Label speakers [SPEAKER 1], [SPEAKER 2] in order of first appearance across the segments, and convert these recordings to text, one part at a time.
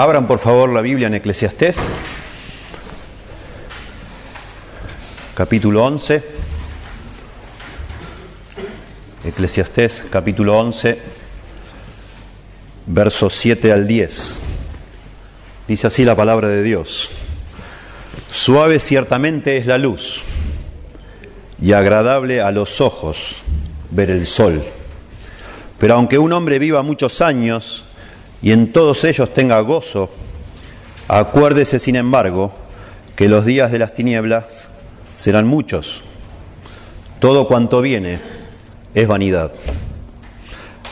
[SPEAKER 1] Abran por favor la Biblia en Eclesiastés, capítulo 11. Eclesiastés, capítulo 11, versos 7 al 10. Dice así la palabra de Dios. Suave ciertamente es la luz y agradable a los ojos ver el sol. Pero aunque un hombre viva muchos años y en todos ellos tenga gozo, acuérdese sin embargo que los días de las tinieblas serán muchos. Todo cuanto viene es vanidad.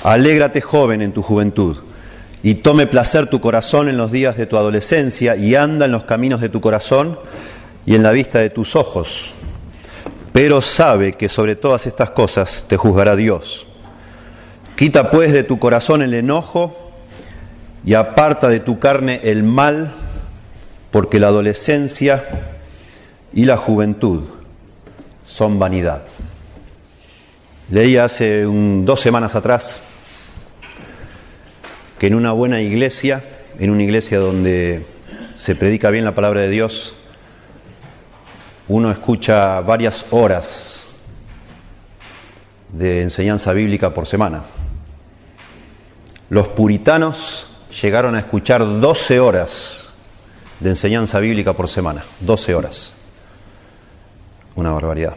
[SPEAKER 1] Alégrate joven en tu juventud y tome placer tu corazón en los días de tu adolescencia y anda en los caminos de tu corazón y en la vista de tus ojos. Pero sabe que sobre todas estas cosas te juzgará Dios. Quita pues de tu corazón el enojo y aparta de tu carne el mal, porque la adolescencia y la juventud son vanidad. Leí hace dos semanas atrás que en una buena iglesia, en una iglesia donde se predica bien la palabra de Dios, uno escucha varias horas de enseñanza bíblica por semana. Los puritanos llegaron a escuchar 12 horas de enseñanza bíblica por semana, 12 horas. Una barbaridad.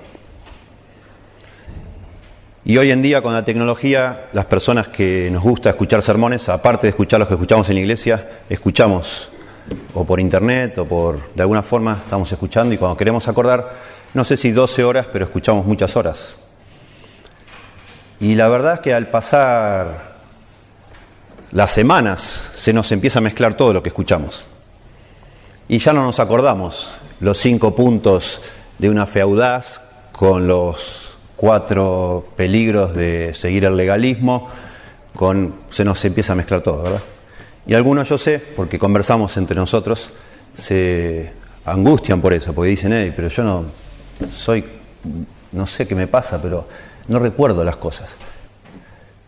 [SPEAKER 1] Y hoy en día con la tecnología, las personas que nos gusta escuchar sermones, aparte de escuchar los que escuchamos en la iglesia, escuchamos o por internet o por de alguna forma estamos escuchando y cuando queremos acordar, no sé si 12 horas, pero escuchamos muchas horas. Y la verdad es que al pasar las semanas se nos empieza a mezclar todo lo que escuchamos. Y ya no nos acordamos los cinco puntos de una feudaz con los cuatro peligros de seguir el legalismo, con, se nos empieza a mezclar todo, ¿verdad? Y algunos yo sé, porque conversamos entre nosotros, se angustian por eso, porque dicen, hey, pero yo no soy, no sé qué me pasa, pero no recuerdo las cosas.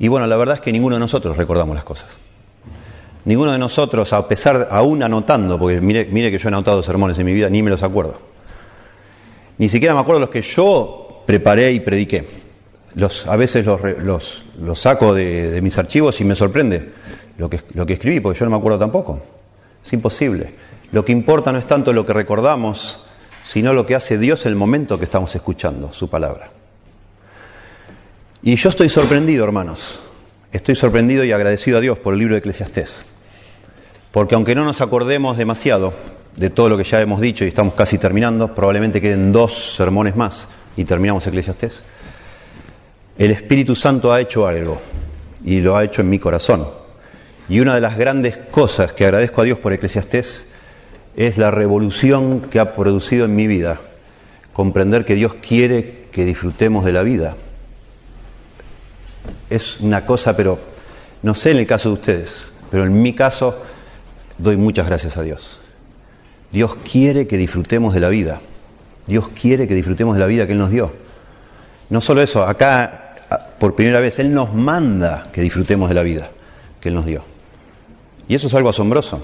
[SPEAKER 1] Y bueno, la verdad es que ninguno de nosotros recordamos las cosas. Ninguno de nosotros, a pesar, aún anotando, porque mire, que yo he anotado sermones en mi vida, ni me los acuerdo. Ni siquiera me acuerdo los que yo preparé y prediqué. Los, a veces los, los, los saco de, de mis archivos y me sorprende lo que, lo que escribí, porque yo no me acuerdo tampoco. Es imposible. Lo que importa no es tanto lo que recordamos, sino lo que hace Dios en el momento que estamos escuchando su palabra. Y yo estoy sorprendido, hermanos. Estoy sorprendido y agradecido a Dios por el libro de Eclesiastés. Porque aunque no nos acordemos demasiado de todo lo que ya hemos dicho y estamos casi terminando, probablemente queden dos sermones más y terminamos Eclesiastés, el Espíritu Santo ha hecho algo y lo ha hecho en mi corazón. Y una de las grandes cosas que agradezco a Dios por Eclesiastés es la revolución que ha producido en mi vida. Comprender que Dios quiere que disfrutemos de la vida. Es una cosa, pero no sé en el caso de ustedes, pero en mi caso doy muchas gracias a Dios. Dios quiere que disfrutemos de la vida. Dios quiere que disfrutemos de la vida que Él nos dio. No solo eso, acá por primera vez Él nos manda que disfrutemos de la vida que Él nos dio. Y eso es algo asombroso.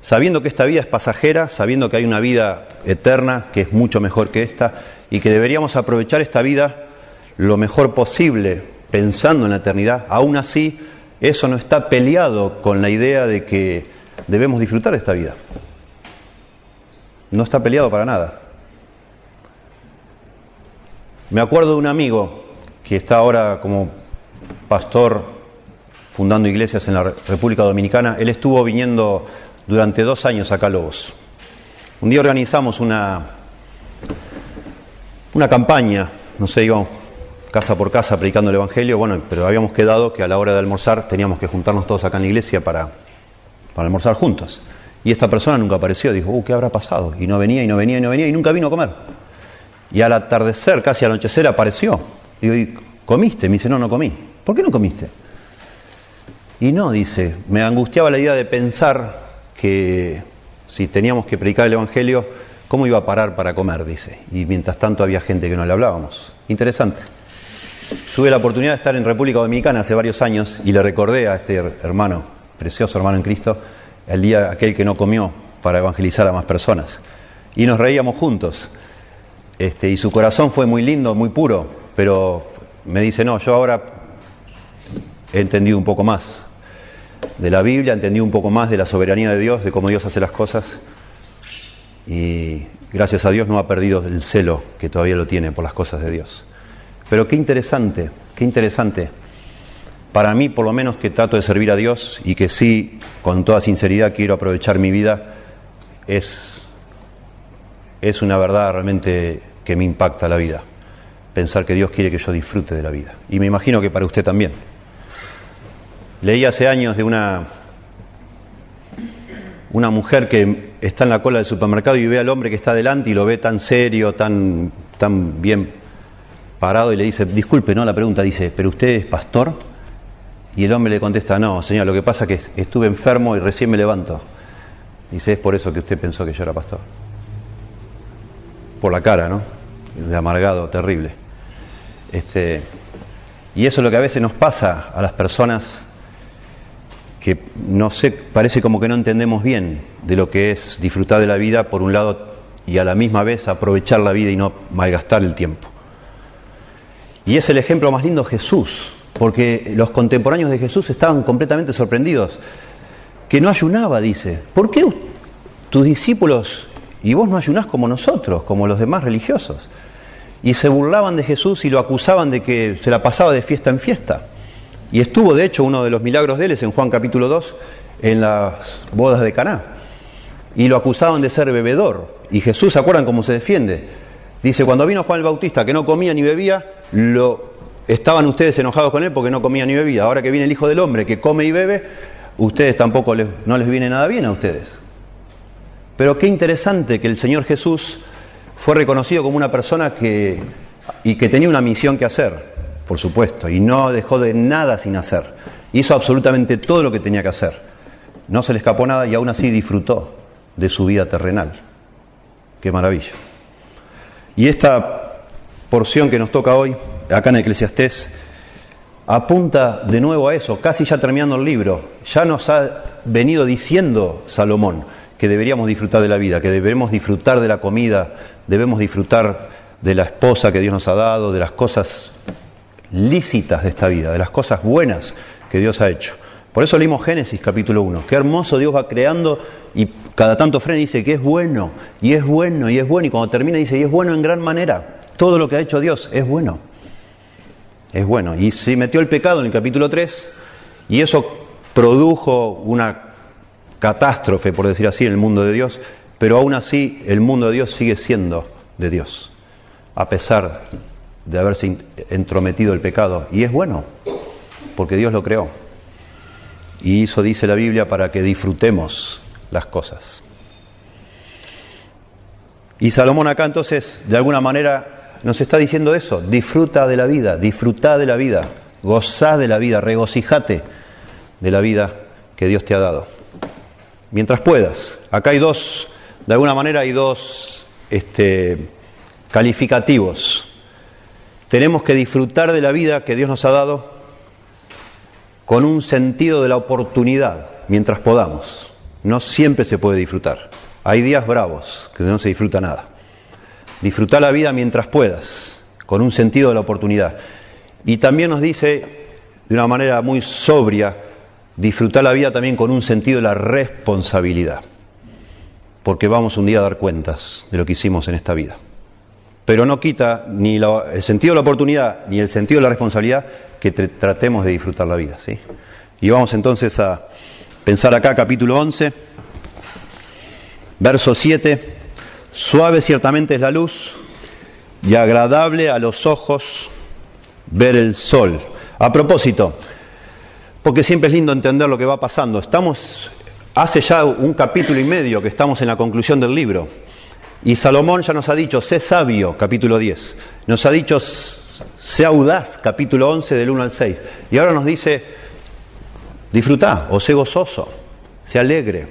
[SPEAKER 1] Sabiendo que esta vida es pasajera, sabiendo que hay una vida eterna que es mucho mejor que esta y que deberíamos aprovechar esta vida lo mejor posible pensando en la eternidad, aún así eso no está peleado con la idea de que debemos disfrutar de esta vida. No está peleado para nada. Me acuerdo de un amigo que está ahora como pastor fundando iglesias en la República Dominicana. Él estuvo viniendo durante dos años acá a Lobos. Un día organizamos una, una campaña, no sé, íbamos casa por casa predicando el Evangelio, bueno, pero habíamos quedado que a la hora de almorzar teníamos que juntarnos todos acá en la iglesia para, para almorzar juntos. Y esta persona nunca apareció, dijo, uh, ¿qué habrá pasado? Y no venía, y no venía, y no venía, y nunca vino a comer. Y al atardecer, casi al anochecer, apareció. Y digo, ¿comiste? Me dice, no, no comí. ¿Por qué no comiste? Y no, dice, me angustiaba la idea de pensar que si teníamos que predicar el Evangelio, ¿cómo iba a parar para comer? Dice. Y mientras tanto había gente que no le hablábamos. Interesante. Tuve la oportunidad de estar en República Dominicana hace varios años y le recordé a este hermano, precioso hermano en Cristo, el día aquel que no comió para evangelizar a más personas. Y nos reíamos juntos. Este, y su corazón fue muy lindo, muy puro, pero me dice, no, yo ahora he entendido un poco más de la Biblia, he entendido un poco más de la soberanía de Dios, de cómo Dios hace las cosas. Y gracias a Dios no ha perdido el celo que todavía lo tiene por las cosas de Dios. Pero qué interesante, qué interesante. Para mí, por lo menos, que trato de servir a Dios y que sí, con toda sinceridad, quiero aprovechar mi vida, es, es una verdad realmente que me impacta la vida. Pensar que Dios quiere que yo disfrute de la vida. Y me imagino que para usted también. Leí hace años de una, una mujer que está en la cola del supermercado y ve al hombre que está delante y lo ve tan serio, tan, tan bien parado y le dice, disculpe, ¿no? La pregunta dice, ¿pero usted es pastor? Y el hombre le contesta, no, señor, lo que pasa es que estuve enfermo y recién me levanto. Dice, es por eso que usted pensó que yo era pastor. Por la cara, ¿no? De amargado, terrible. Este, y eso es lo que a veces nos pasa a las personas que no sé, parece como que no entendemos bien de lo que es disfrutar de la vida por un lado y a la misma vez aprovechar la vida y no malgastar el tiempo. Y es el ejemplo más lindo Jesús, porque los contemporáneos de Jesús estaban completamente sorprendidos. Que no ayunaba, dice. ¿Por qué tus discípulos y vos no ayunás como nosotros, como los demás religiosos? Y se burlaban de Jesús y lo acusaban de que se la pasaba de fiesta en fiesta. Y estuvo, de hecho, uno de los milagros de él en Juan capítulo 2, en las bodas de Caná. Y lo acusaban de ser bebedor. Y Jesús, ¿se acuerdan cómo se defiende? Dice, cuando vino Juan el Bautista, que no comía ni bebía, lo, estaban ustedes enojados con él porque no comía ni bebía. Ahora que viene el Hijo del Hombre, que come y bebe, ustedes tampoco les, no les viene nada bien a ustedes. Pero qué interesante que el Señor Jesús fue reconocido como una persona que, y que tenía una misión que hacer, por supuesto, y no dejó de nada sin hacer. Hizo absolutamente todo lo que tenía que hacer. No se le escapó nada y aún así disfrutó de su vida terrenal. Qué maravilla. Y esta porción que nos toca hoy, acá en Eclesiastés, apunta de nuevo a eso, casi ya terminando el libro. Ya nos ha venido diciendo Salomón que deberíamos disfrutar de la vida, que debemos disfrutar de la comida, debemos disfrutar de la esposa que Dios nos ha dado, de las cosas lícitas de esta vida, de las cosas buenas que Dios ha hecho. Por eso leímos Génesis capítulo 1. Qué hermoso Dios va creando y cada tanto frena dice que es bueno, y es bueno, y es bueno, y cuando termina dice, y es bueno en gran manera. Todo lo que ha hecho Dios es bueno. Es bueno. Y se metió el pecado en el capítulo 3, y eso produjo una catástrofe, por decir así, en el mundo de Dios, pero aún así el mundo de Dios sigue siendo de Dios, a pesar de haberse entrometido el pecado. Y es bueno, porque Dios lo creó. Y eso dice la Biblia para que disfrutemos las cosas. Y Salomón acá entonces, de alguna manera, nos está diciendo eso, disfruta de la vida, disfruta de la vida, gozá de la vida, regocijate de la vida que Dios te ha dado. Mientras puedas. Acá hay dos, de alguna manera hay dos este, calificativos. Tenemos que disfrutar de la vida que Dios nos ha dado con un sentido de la oportunidad, mientras podamos. No siempre se puede disfrutar. Hay días bravos que no se disfruta nada. Disfrutar la vida mientras puedas, con un sentido de la oportunidad. Y también nos dice, de una manera muy sobria, disfrutar la vida también con un sentido de la responsabilidad. Porque vamos un día a dar cuentas de lo que hicimos en esta vida. Pero no quita ni el sentido de la oportunidad ni el sentido de la responsabilidad que tratemos de disfrutar la vida. ¿sí? Y vamos entonces a pensar acá, capítulo 11, verso 7. Suave ciertamente es la luz y agradable a los ojos ver el sol. A propósito, porque siempre es lindo entender lo que va pasando. Estamos, hace ya un capítulo y medio que estamos en la conclusión del libro. Y Salomón ya nos ha dicho, sé sabio, capítulo 10. Nos ha dicho, sé audaz, capítulo 11 del 1 al 6. Y ahora nos dice, disfruta o sé gozoso, sé alegre.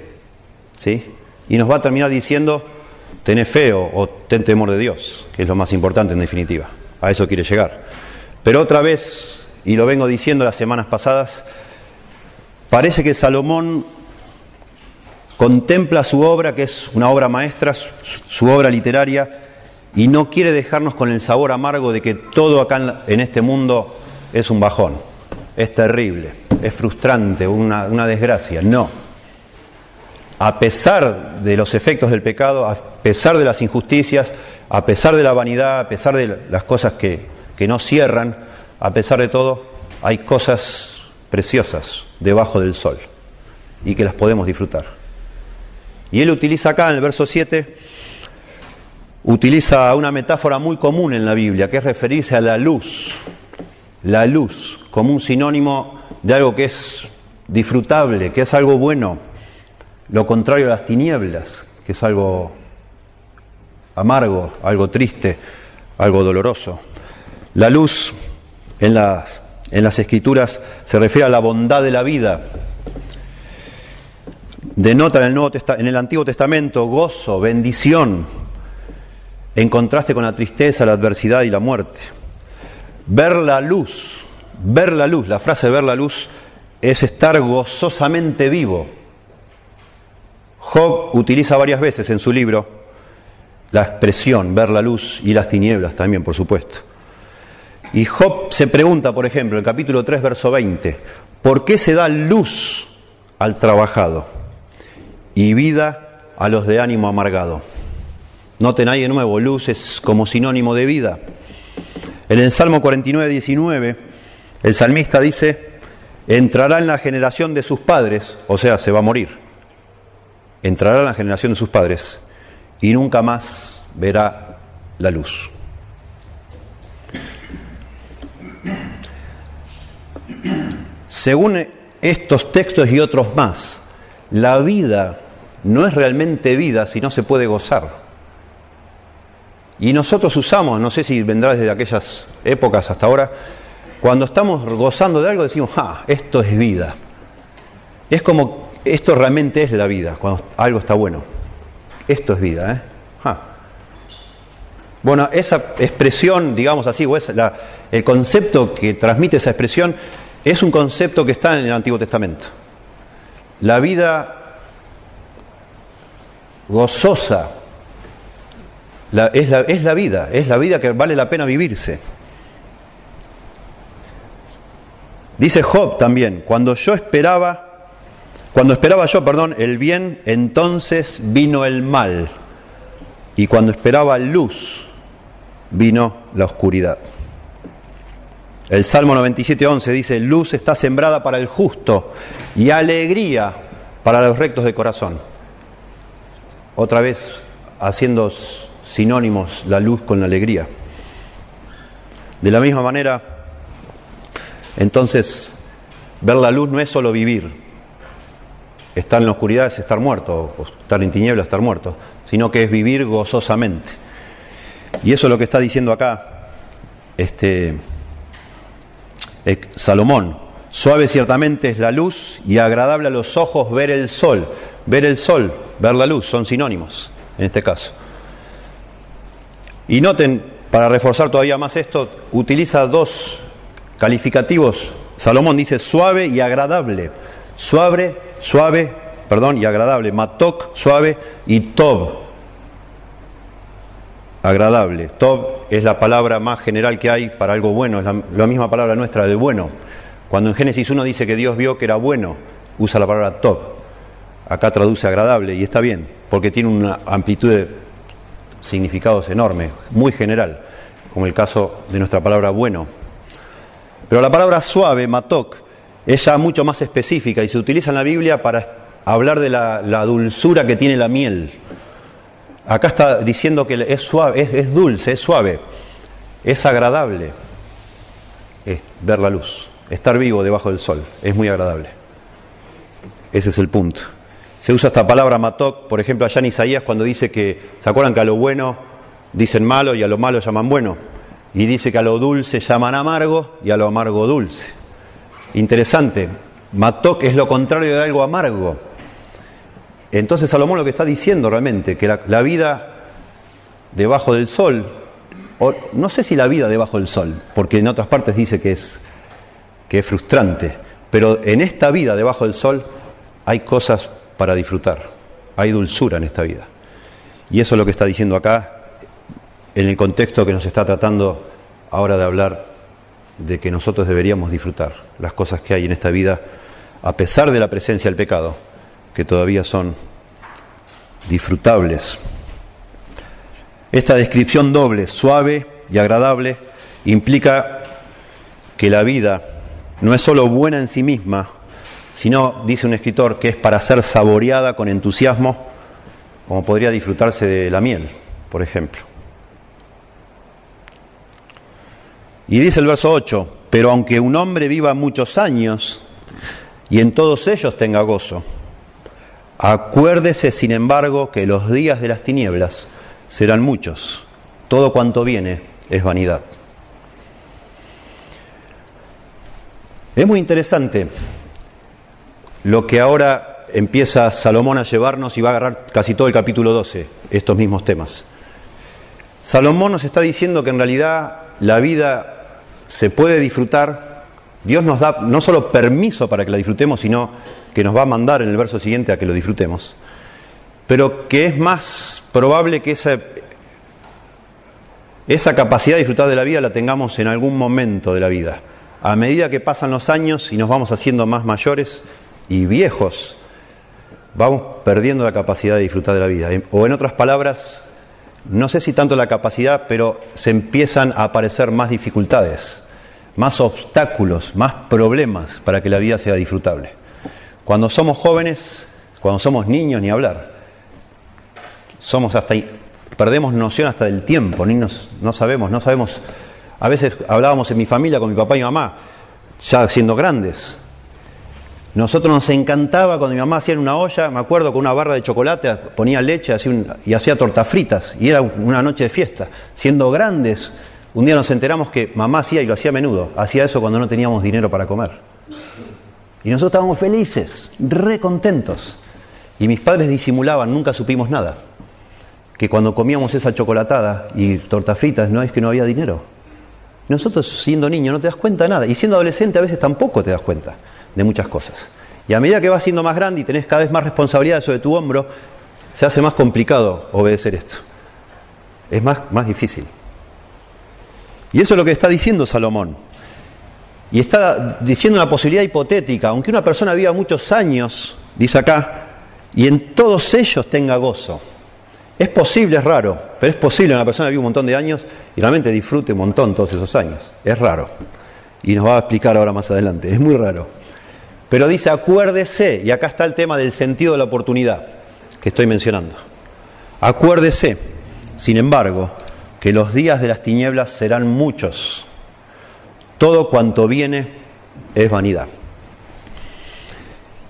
[SPEAKER 1] ¿Sí? Y nos va a terminar diciendo, ten fe o, ten temor de Dios, que es lo más importante en definitiva. A eso quiere llegar. Pero otra vez, y lo vengo diciendo las semanas pasadas, parece que Salomón contempla su obra, que es una obra maestra, su, obra literaria, y no quiere dejarnos con el sabor amargo de que todo acá en, este mundo es un bajón, es terrible, es frustrante, una, una desgracia. No. A pesar de los efectos del pecado, a pesar de las injusticias, a pesar de la vanidad, a pesar de las cosas que, que no cierran, a pesar de todo, hay cosas preciosas debajo del sol y que las podemos disfrutar. Y él utiliza acá en el verso 7, utiliza una metáfora muy común en la Biblia, que es referirse a la luz, la luz como un sinónimo de algo que es disfrutable, que es algo bueno, lo contrario a las tinieblas, que es algo amargo, algo triste, algo doloroso. La luz en las, en las escrituras se refiere a la bondad de la vida. Denota en el, en el Antiguo Testamento gozo, bendición, en contraste con la tristeza, la adversidad y la muerte. Ver la luz, ver la luz, la frase ver la luz es estar gozosamente vivo. Job utiliza varias veces en su libro la expresión ver la luz y las tinieblas también, por supuesto. Y Job se pregunta, por ejemplo, en el capítulo 3, verso 20, ¿por qué se da luz al trabajado y vida a los de ánimo amargado? Noten ahí de nuevo, luz es como sinónimo de vida. En el Salmo 49, 19, el salmista dice, entrará en la generación de sus padres, o sea, se va a morir, entrará en la generación de sus padres y nunca más verá la luz. Según estos textos y otros más, la vida no es realmente vida si no se puede gozar. Y nosotros usamos, no sé si vendrá desde aquellas épocas hasta ahora, cuando estamos gozando de algo decimos, ah, esto es vida. Es como, esto realmente es la vida, cuando algo está bueno. Esto es vida, ¿eh? Bueno, esa expresión, digamos así, o es el concepto que transmite esa expresión, es un concepto que está en el Antiguo Testamento. La vida gozosa es, la, es la vida, es la vida que vale la pena vivirse. Dice Job también, cuando yo esperaba, cuando esperaba yo, perdón, el bien, entonces vino el mal. Y cuando esperaba luz, vino la oscuridad. El Salmo 97.11 dice, luz está sembrada para el justo y alegría para los rectos de corazón. Otra vez haciendo sinónimos la luz con la alegría. De la misma manera, entonces, ver la luz no es solo vivir. Estar en la oscuridad es estar muerto, o estar en tinieblas es estar muerto, sino que es vivir gozosamente. Y eso es lo que está diciendo acá este, Salomón. Suave ciertamente es la luz y agradable a los ojos ver el sol. Ver el sol, ver la luz, son sinónimos en este caso. Y noten, para reforzar todavía más esto, utiliza dos calificativos. Salomón dice suave y agradable. Suave, suave, perdón, y agradable. Matok, suave, y tob, agradable. Tob es la palabra más general que hay para algo bueno, es la, misma palabra nuestra de bueno. Cuando en Génesis 1 dice que Dios vio que era bueno, usa la palabra tob. Acá traduce agradable y está bien, porque tiene una amplitud de significados enormes, muy general, como el caso de nuestra palabra bueno. Pero la palabra suave, matok, es ya mucho más específica y se utiliza en la Biblia para hablar de la dulzura que tiene la miel. Acá está diciendo que es suave, es, dulce, es suave, es agradable es ver la luz, estar vivo debajo del sol, es muy agradable. Ese es el punto. Se usa esta palabra matok, por ejemplo, allá en Isaías cuando dice que, ¿se acuerdan que a lo bueno dicen malo y a lo malo llaman bueno? Y dice que a lo dulce llaman amargo y a lo amargo dulce. Interesante, matok es lo contrario de algo amargo. Entonces Salomón lo que está diciendo realmente, que la, vida debajo del sol, o no sé si la vida debajo del sol, porque en otras partes dice que es, que es frustrante, pero en esta vida debajo del sol hay cosas para disfrutar, hay dulzura en esta vida. Y eso es lo que está diciendo acá, en el contexto que nos está tratando ahora de hablar de que nosotros deberíamos disfrutar las cosas que hay en esta vida, a pesar de la presencia del pecado, que todavía son disfrutables. Esta descripción doble, suave y agradable, implica que la vida no es solo buena en sí misma, sino, dice un escritor, que es para ser saboreada con entusiasmo, como podría disfrutarse de la miel, por ejemplo. Y dice el verso 8, pero aunque un hombre viva muchos años y en todos ellos tenga gozo, acuérdese sin embargo que los días de las tinieblas serán muchos, todo cuanto viene es vanidad. Es muy interesante lo que ahora empieza Salomón a llevarnos y va a agarrar casi todo el capítulo 12, estos mismos temas. Salomón nos está diciendo que en realidad la vida se puede disfrutar, Dios nos da no solo permiso para que la disfrutemos, sino que nos va a mandar en el verso siguiente a que lo disfrutemos, pero que es más probable que esa, esa capacidad de disfrutar de la vida la tengamos en algún momento de la vida. A medida que pasan los años y nos vamos haciendo más mayores y viejos, vamos perdiendo la capacidad de disfrutar de la vida. O en otras palabras, no sé si tanto la capacidad, pero se empiezan a aparecer más dificultades, más obstáculos, más problemas para que la vida sea disfrutable. Cuando somos jóvenes, cuando somos niños, ni hablar. Somos hasta perdemos noción hasta del tiempo, ni no sabemos, no sabemos a veces hablábamos en mi familia con mi papá y mamá, ya siendo grandes. Nosotros nos encantaba cuando mi mamá hacía una olla, me acuerdo, con una barra de chocolate, ponía leche y hacía tortas fritas, y era una noche de fiesta. Siendo grandes, un día nos enteramos que mamá hacía y lo hacía a menudo, hacía eso cuando no teníamos dinero para comer. Y nosotros estábamos felices, re contentos. Y mis padres disimulaban, nunca supimos nada. Que cuando comíamos esa chocolatada y tortas fritas no es que no había dinero nosotros siendo niño no te das cuenta de nada y siendo adolescente a veces tampoco te das cuenta de muchas cosas. Y a medida que vas siendo más grande y tenés cada vez más responsabilidad sobre tu hombro, se hace más complicado obedecer esto. Es más, más difícil. Y eso es lo que está diciendo Salomón. Y está diciendo una posibilidad hipotética, aunque una persona viva muchos años, dice acá, y en todos ellos tenga gozo. Es posible, es raro, pero es posible una persona vive un montón de años y realmente disfrute un montón todos esos años. Es raro. Y nos va a explicar ahora más adelante. Es muy raro. Pero dice, acuérdese, y acá está el tema del sentido de la oportunidad que estoy mencionando. Acuérdese, sin embargo, que los días de las tinieblas serán muchos. Todo cuanto viene es vanidad.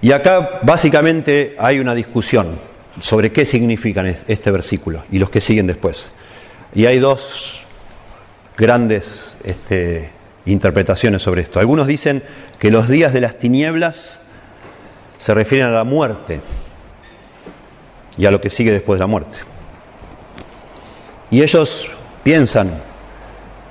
[SPEAKER 1] Y acá básicamente hay una discusión sobre qué significan este versículo y los que siguen después. Y hay dos grandes este, interpretaciones sobre esto. Algunos dicen que los días de las tinieblas se refieren a la muerte y a lo que sigue después de la muerte. Y ellos piensan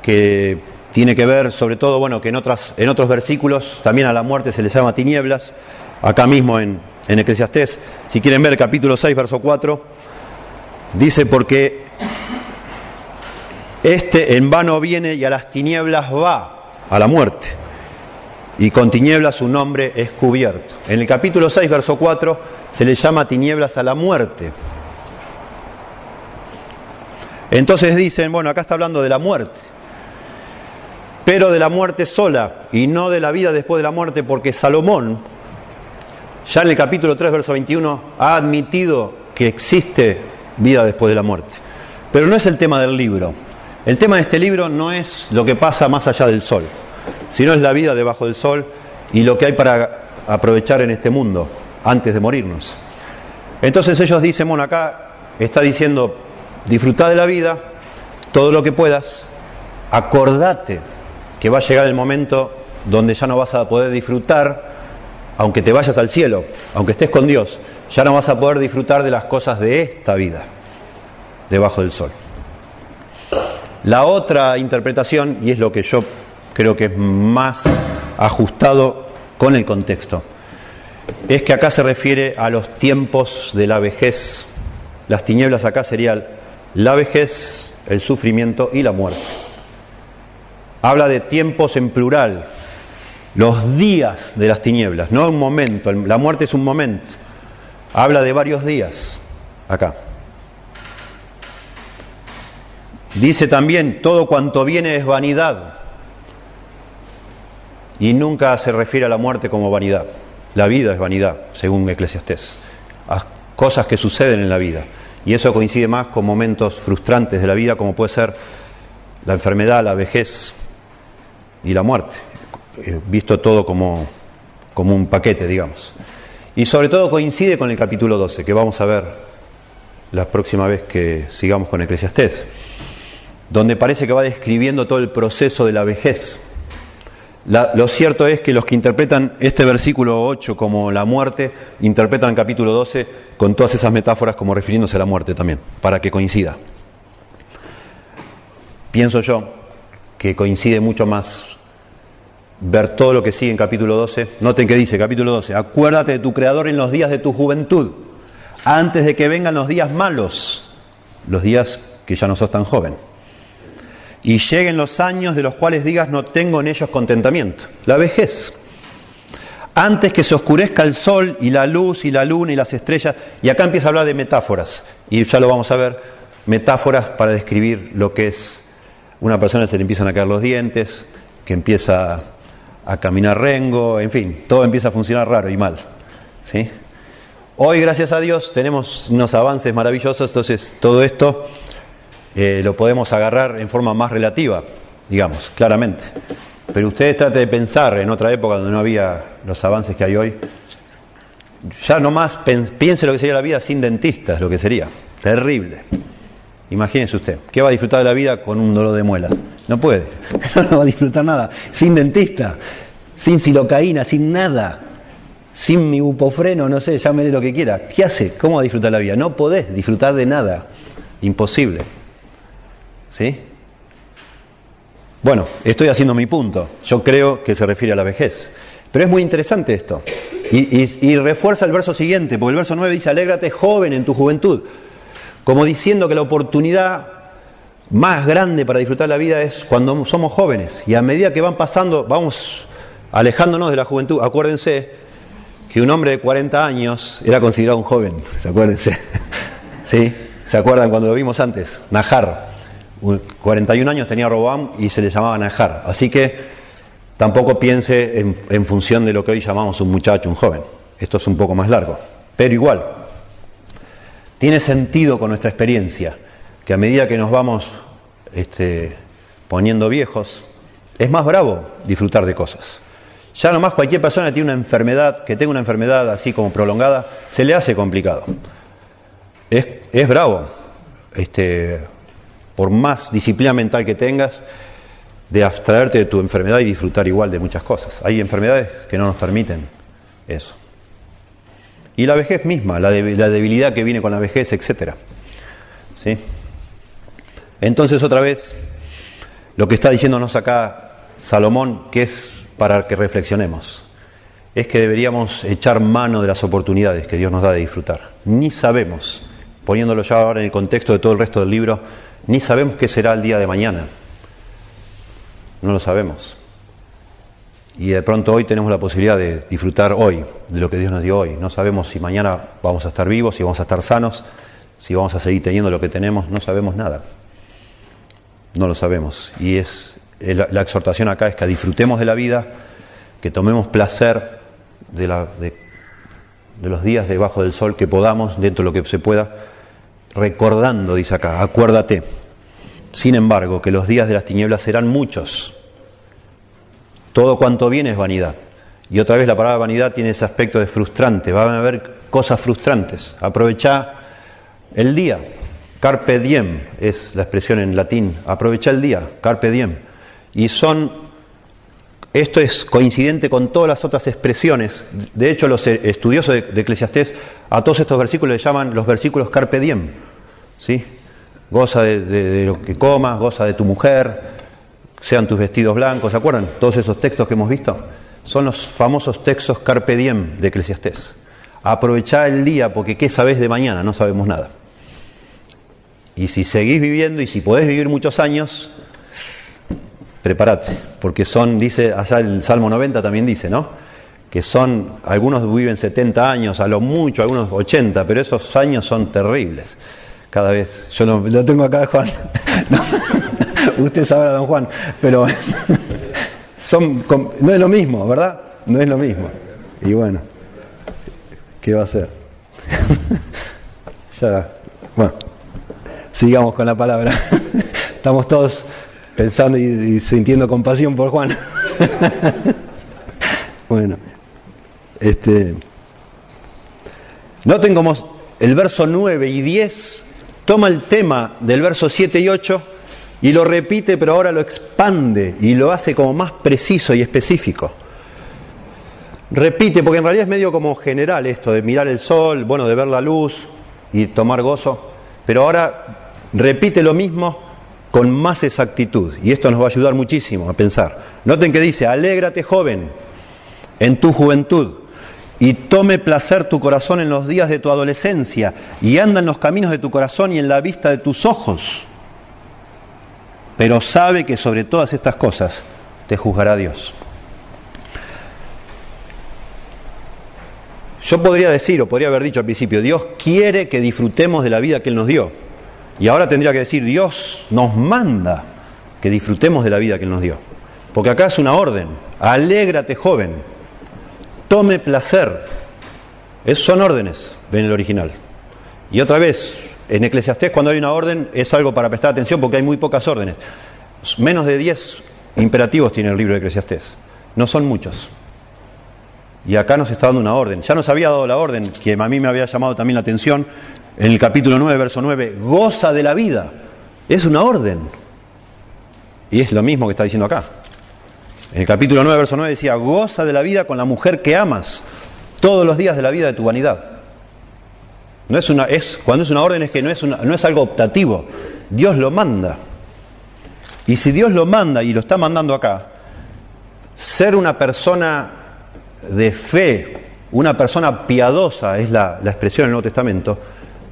[SPEAKER 1] que tiene que ver, sobre todo, bueno, que en, otras, en otros versículos también a la muerte se les llama tinieblas, acá mismo en en Eclesiastés, si quieren ver el capítulo 6, verso 4, dice, porque este en vano viene y a las tinieblas va, a la muerte, y con tinieblas su nombre es cubierto. En el capítulo 6, verso 4, se le llama tinieblas a la muerte. Entonces dicen, bueno, acá está hablando de la muerte, pero de la muerte sola y no de la vida después de la muerte, porque Salomón, ya en el capítulo 3, verso 21, ha admitido que existe vida después de la muerte. Pero no es el tema del libro. El tema de este libro no es lo que pasa más allá del sol, sino es la vida debajo del sol y lo que hay para aprovechar en este mundo antes de morirnos. Entonces ellos dicen, bueno, acá está diciendo, disfruta de la vida, todo lo que puedas, acordate que va a llegar el momento donde ya no vas a poder disfrutar aunque te vayas al cielo, aunque estés con Dios, ya no vas a poder disfrutar de las cosas de esta vida, debajo del sol. La otra interpretación, y es lo que yo creo que es más ajustado con el contexto, es que acá se refiere a los tiempos de la vejez. Las tinieblas acá serían la vejez, el sufrimiento y la muerte. Habla de tiempos en plural, los días de las tinieblas, no un momento, la muerte es un momento. Habla de varios días acá. Dice también, todo cuanto viene es vanidad. Y nunca se refiere a la muerte como vanidad. La vida es vanidad, según Eclesiastés. cosas que suceden en la vida. Y eso coincide más con momentos frustrantes de la vida, como puede ser la enfermedad, la vejez y la muerte. Eh, visto todo como, como un paquete, digamos. Y sobre todo coincide con el capítulo 12, que vamos a ver la próxima vez que sigamos con Eclesiastés donde parece que va describiendo todo el proceso de la vejez. lo cierto es que los que interpretan este versículo 8 como la muerte, interpretan el capítulo 12 con todas esas metáforas como refiriéndose a la muerte también, para que coincida. Pienso yo que coincide mucho más ver todo lo que sigue en capítulo 12. Noten que dice capítulo 12, acuérdate de tu Creador en los días de tu juventud, antes de que vengan los días malos, los días que ya no sos tan joven y lleguen los años de los cuales digas no tengo en ellos contentamiento. La vejez. Antes que se oscurezca el sol y la luz y la luna y las estrellas, y acá empieza a hablar de metáforas, y ya lo vamos a ver, metáforas para describir lo que es una persona que se le empiezan a caer los dientes, que empieza a caminar rengo, en fin, todo empieza a funcionar raro y mal. ¿sí? Hoy, gracias a Dios, tenemos unos avances maravillosos, entonces todo esto eh, lo podemos agarrar en forma más relativa, digamos, claramente. Pero ustedes traten de pensar en otra época donde no había los avances que hay hoy. Ya nomás piense lo que sería la vida sin dentistas, lo que sería. Terrible. Imagínense usted, ¿qué va a disfrutar de la vida con un dolor de muela? No puede, no va a disfrutar nada. Sin dentista, sin silocaína, sin nada, sin mi bupofreno, no sé, llámele lo que quiera. ¿Qué hace? ¿Cómo va a disfrutar la vida? No podés disfrutar de nada. Imposible. ¿Sí? Bueno, estoy haciendo mi punto. Yo creo que se refiere a la vejez. Pero es muy interesante esto. Y, refuerza el verso siguiente, porque el verso 9 dice, alégrate joven en tu juventud. Como diciendo que la oportunidad más grande para disfrutar la vida es cuando somos jóvenes. Y a medida que van pasando, vamos alejándonos de la juventud. Acuérdense que un hombre de 40 años era considerado un joven. ¿Se acuérdense? ¿Sí? ¿Se acuerdan cuando lo vimos antes? Najar. 41 años tenía Robam y se le llamaba Najar. Así que tampoco piense en, función de lo que hoy llamamos un muchacho, un joven. Esto es un poco más largo. Pero igual, tiene sentido con nuestra experiencia que a medida que nos vamos este, poniendo viejos, es más bravo disfrutar de cosas. Ya nomás cualquier persona tiene una enfermedad, que tenga una enfermedad así como prolongada, se le hace complicado. Es, es bravo. Este, por más disciplina mental que tengas, de abstraerte de tu enfermedad y disfrutar igual de muchas cosas. Hay enfermedades que no nos permiten eso. Y la vejez misma, la, debilidad que viene con la vejez, etc. ¿Sí? Entonces otra vez, lo que está diciéndonos acá Salomón, que es para que reflexionemos, es que deberíamos echar mano de las oportunidades que Dios nos da de disfrutar. Ni sabemos, poniéndolo ya ahora en el contexto de todo el resto del libro, ni sabemos qué será el día de mañana. No lo sabemos. Y de pronto hoy tenemos la posibilidad de disfrutar hoy, de lo que Dios nos dio hoy. No sabemos si mañana vamos a estar vivos, si vamos a estar sanos, si vamos a seguir teniendo lo que tenemos, no sabemos nada. No lo sabemos. Y es la, exhortación acá es que disfrutemos de la vida, que tomemos placer de, de los días debajo del sol que podamos, dentro de lo que se pueda, recordando, dice acá, acuérdate, sin embargo, que los días de las tinieblas serán muchos. Todo cuanto viene es vanidad. Y otra vez la palabra vanidad tiene ese aspecto de frustrante. Va a haber cosas frustrantes. Aprovecha el día. Carpe diem es la expresión en latín. Aprovecha el día. Carpe diem. Y son esto es coincidente con todas las otras expresiones. De hecho, los estudiosos de, Eclesiastés a todos estos versículos le llaman los versículos carpe diem. ¿sí? Goza de, lo que comas, goza de tu mujer, sean tus vestidos blancos, ¿se acuerdan? Todos esos textos que hemos visto. son los famosos textos Carpe Diem de Eclesiastés. Aprovechá el día porque ¿qué sabés de mañana? No sabemos nada. Y si seguís viviendo y si podés vivir muchos años, prepárate, porque son, dice, allá el Salmo 90 también dice, ¿no? Que son, algunos viven 70 años, a lo mucho, algunos 80, pero esos años son terribles. Cada vez, yo lo tengo acá, Juan. Usted sabrá, don Juan, pero son, no es lo mismo, ¿verdad? No es lo mismo. Y bueno, ¿qué va a hacer? ya, bueno sigamos con la palabra. Estamos todos pensando y, sintiendo compasión por Juan. bueno, este. Noten como el verso 9 y 10 toma el tema del verso 7 y 8 y lo repite, pero ahora lo expande y lo hace como más preciso y específico. Repite, porque en realidad es medio como general esto de mirar el sol, bueno, de ver la luz y tomar gozo, pero ahora repite lo mismo con más exactitud. Y esto nos va a ayudar muchísimo a pensar. Noten que dice, alégrate joven en tu juventud y tome placer tu corazón en los días de tu adolescencia y anda en los caminos de tu corazón y en la vista de tus ojos. Pero sabe que sobre todas estas cosas te juzgará Dios. Yo podría decir, o podría haber dicho al principio, Dios quiere que disfrutemos de la vida que Él nos dio. Y ahora tendría que decir, Dios nos manda que disfrutemos de la vida que Él nos dio. Porque acá es una orden. Alégrate, joven. Tome placer. Es, son órdenes, ven el original. Y otra vez, en Eclesiastés cuando hay una orden es algo para prestar atención porque hay muy pocas órdenes. Menos de 10 imperativos tiene el libro de Eclesiastés. No son muchos. Y acá nos está dando una orden. Ya nos había dado la orden, que a mí me había llamado también la atención, en el capítulo 9, verso 9, goza de la vida. Es una orden. Y es lo mismo que está diciendo acá. En el capítulo 9, verso 9 decía, goza de la vida con la mujer que amas todos los días de la vida de tu vanidad. No es una, es, cuando es una orden es que no es, no es algo optativo. Dios lo manda. Y si Dios lo manda y lo está mandando acá, ser una persona de fe, una persona piadosa, es la, la expresión en el Nuevo Testamento,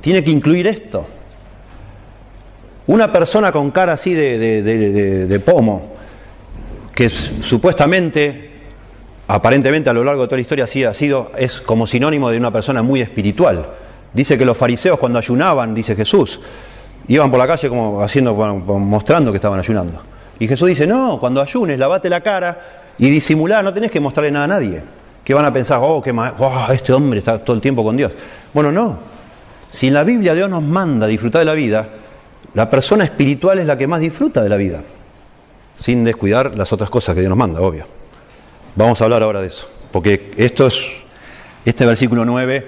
[SPEAKER 1] tiene que incluir esto. Una persona con cara así de, pomo, que supuestamente, aparentemente a lo largo de toda la historia así ha sido, es como sinónimo de una persona muy espiritual. Dice que los fariseos cuando ayunaban, dice Jesús, iban por la calle como haciendo, mostrando que estaban ayunando. Y Jesús dice, no, cuando ayunes, lavate la cara y disimular, no tenés que mostrarle nada a nadie. Que van a pensar, oh, qué oh, este hombre está todo el tiempo con Dios. Bueno, no, si en la Biblia Dios nos manda disfrutar de la vida, la persona espiritual es la que más disfruta de la vida, sin descuidar las otras cosas que Dios nos manda, obvio. Vamos a hablar ahora de eso, porque esto es, este versículo 9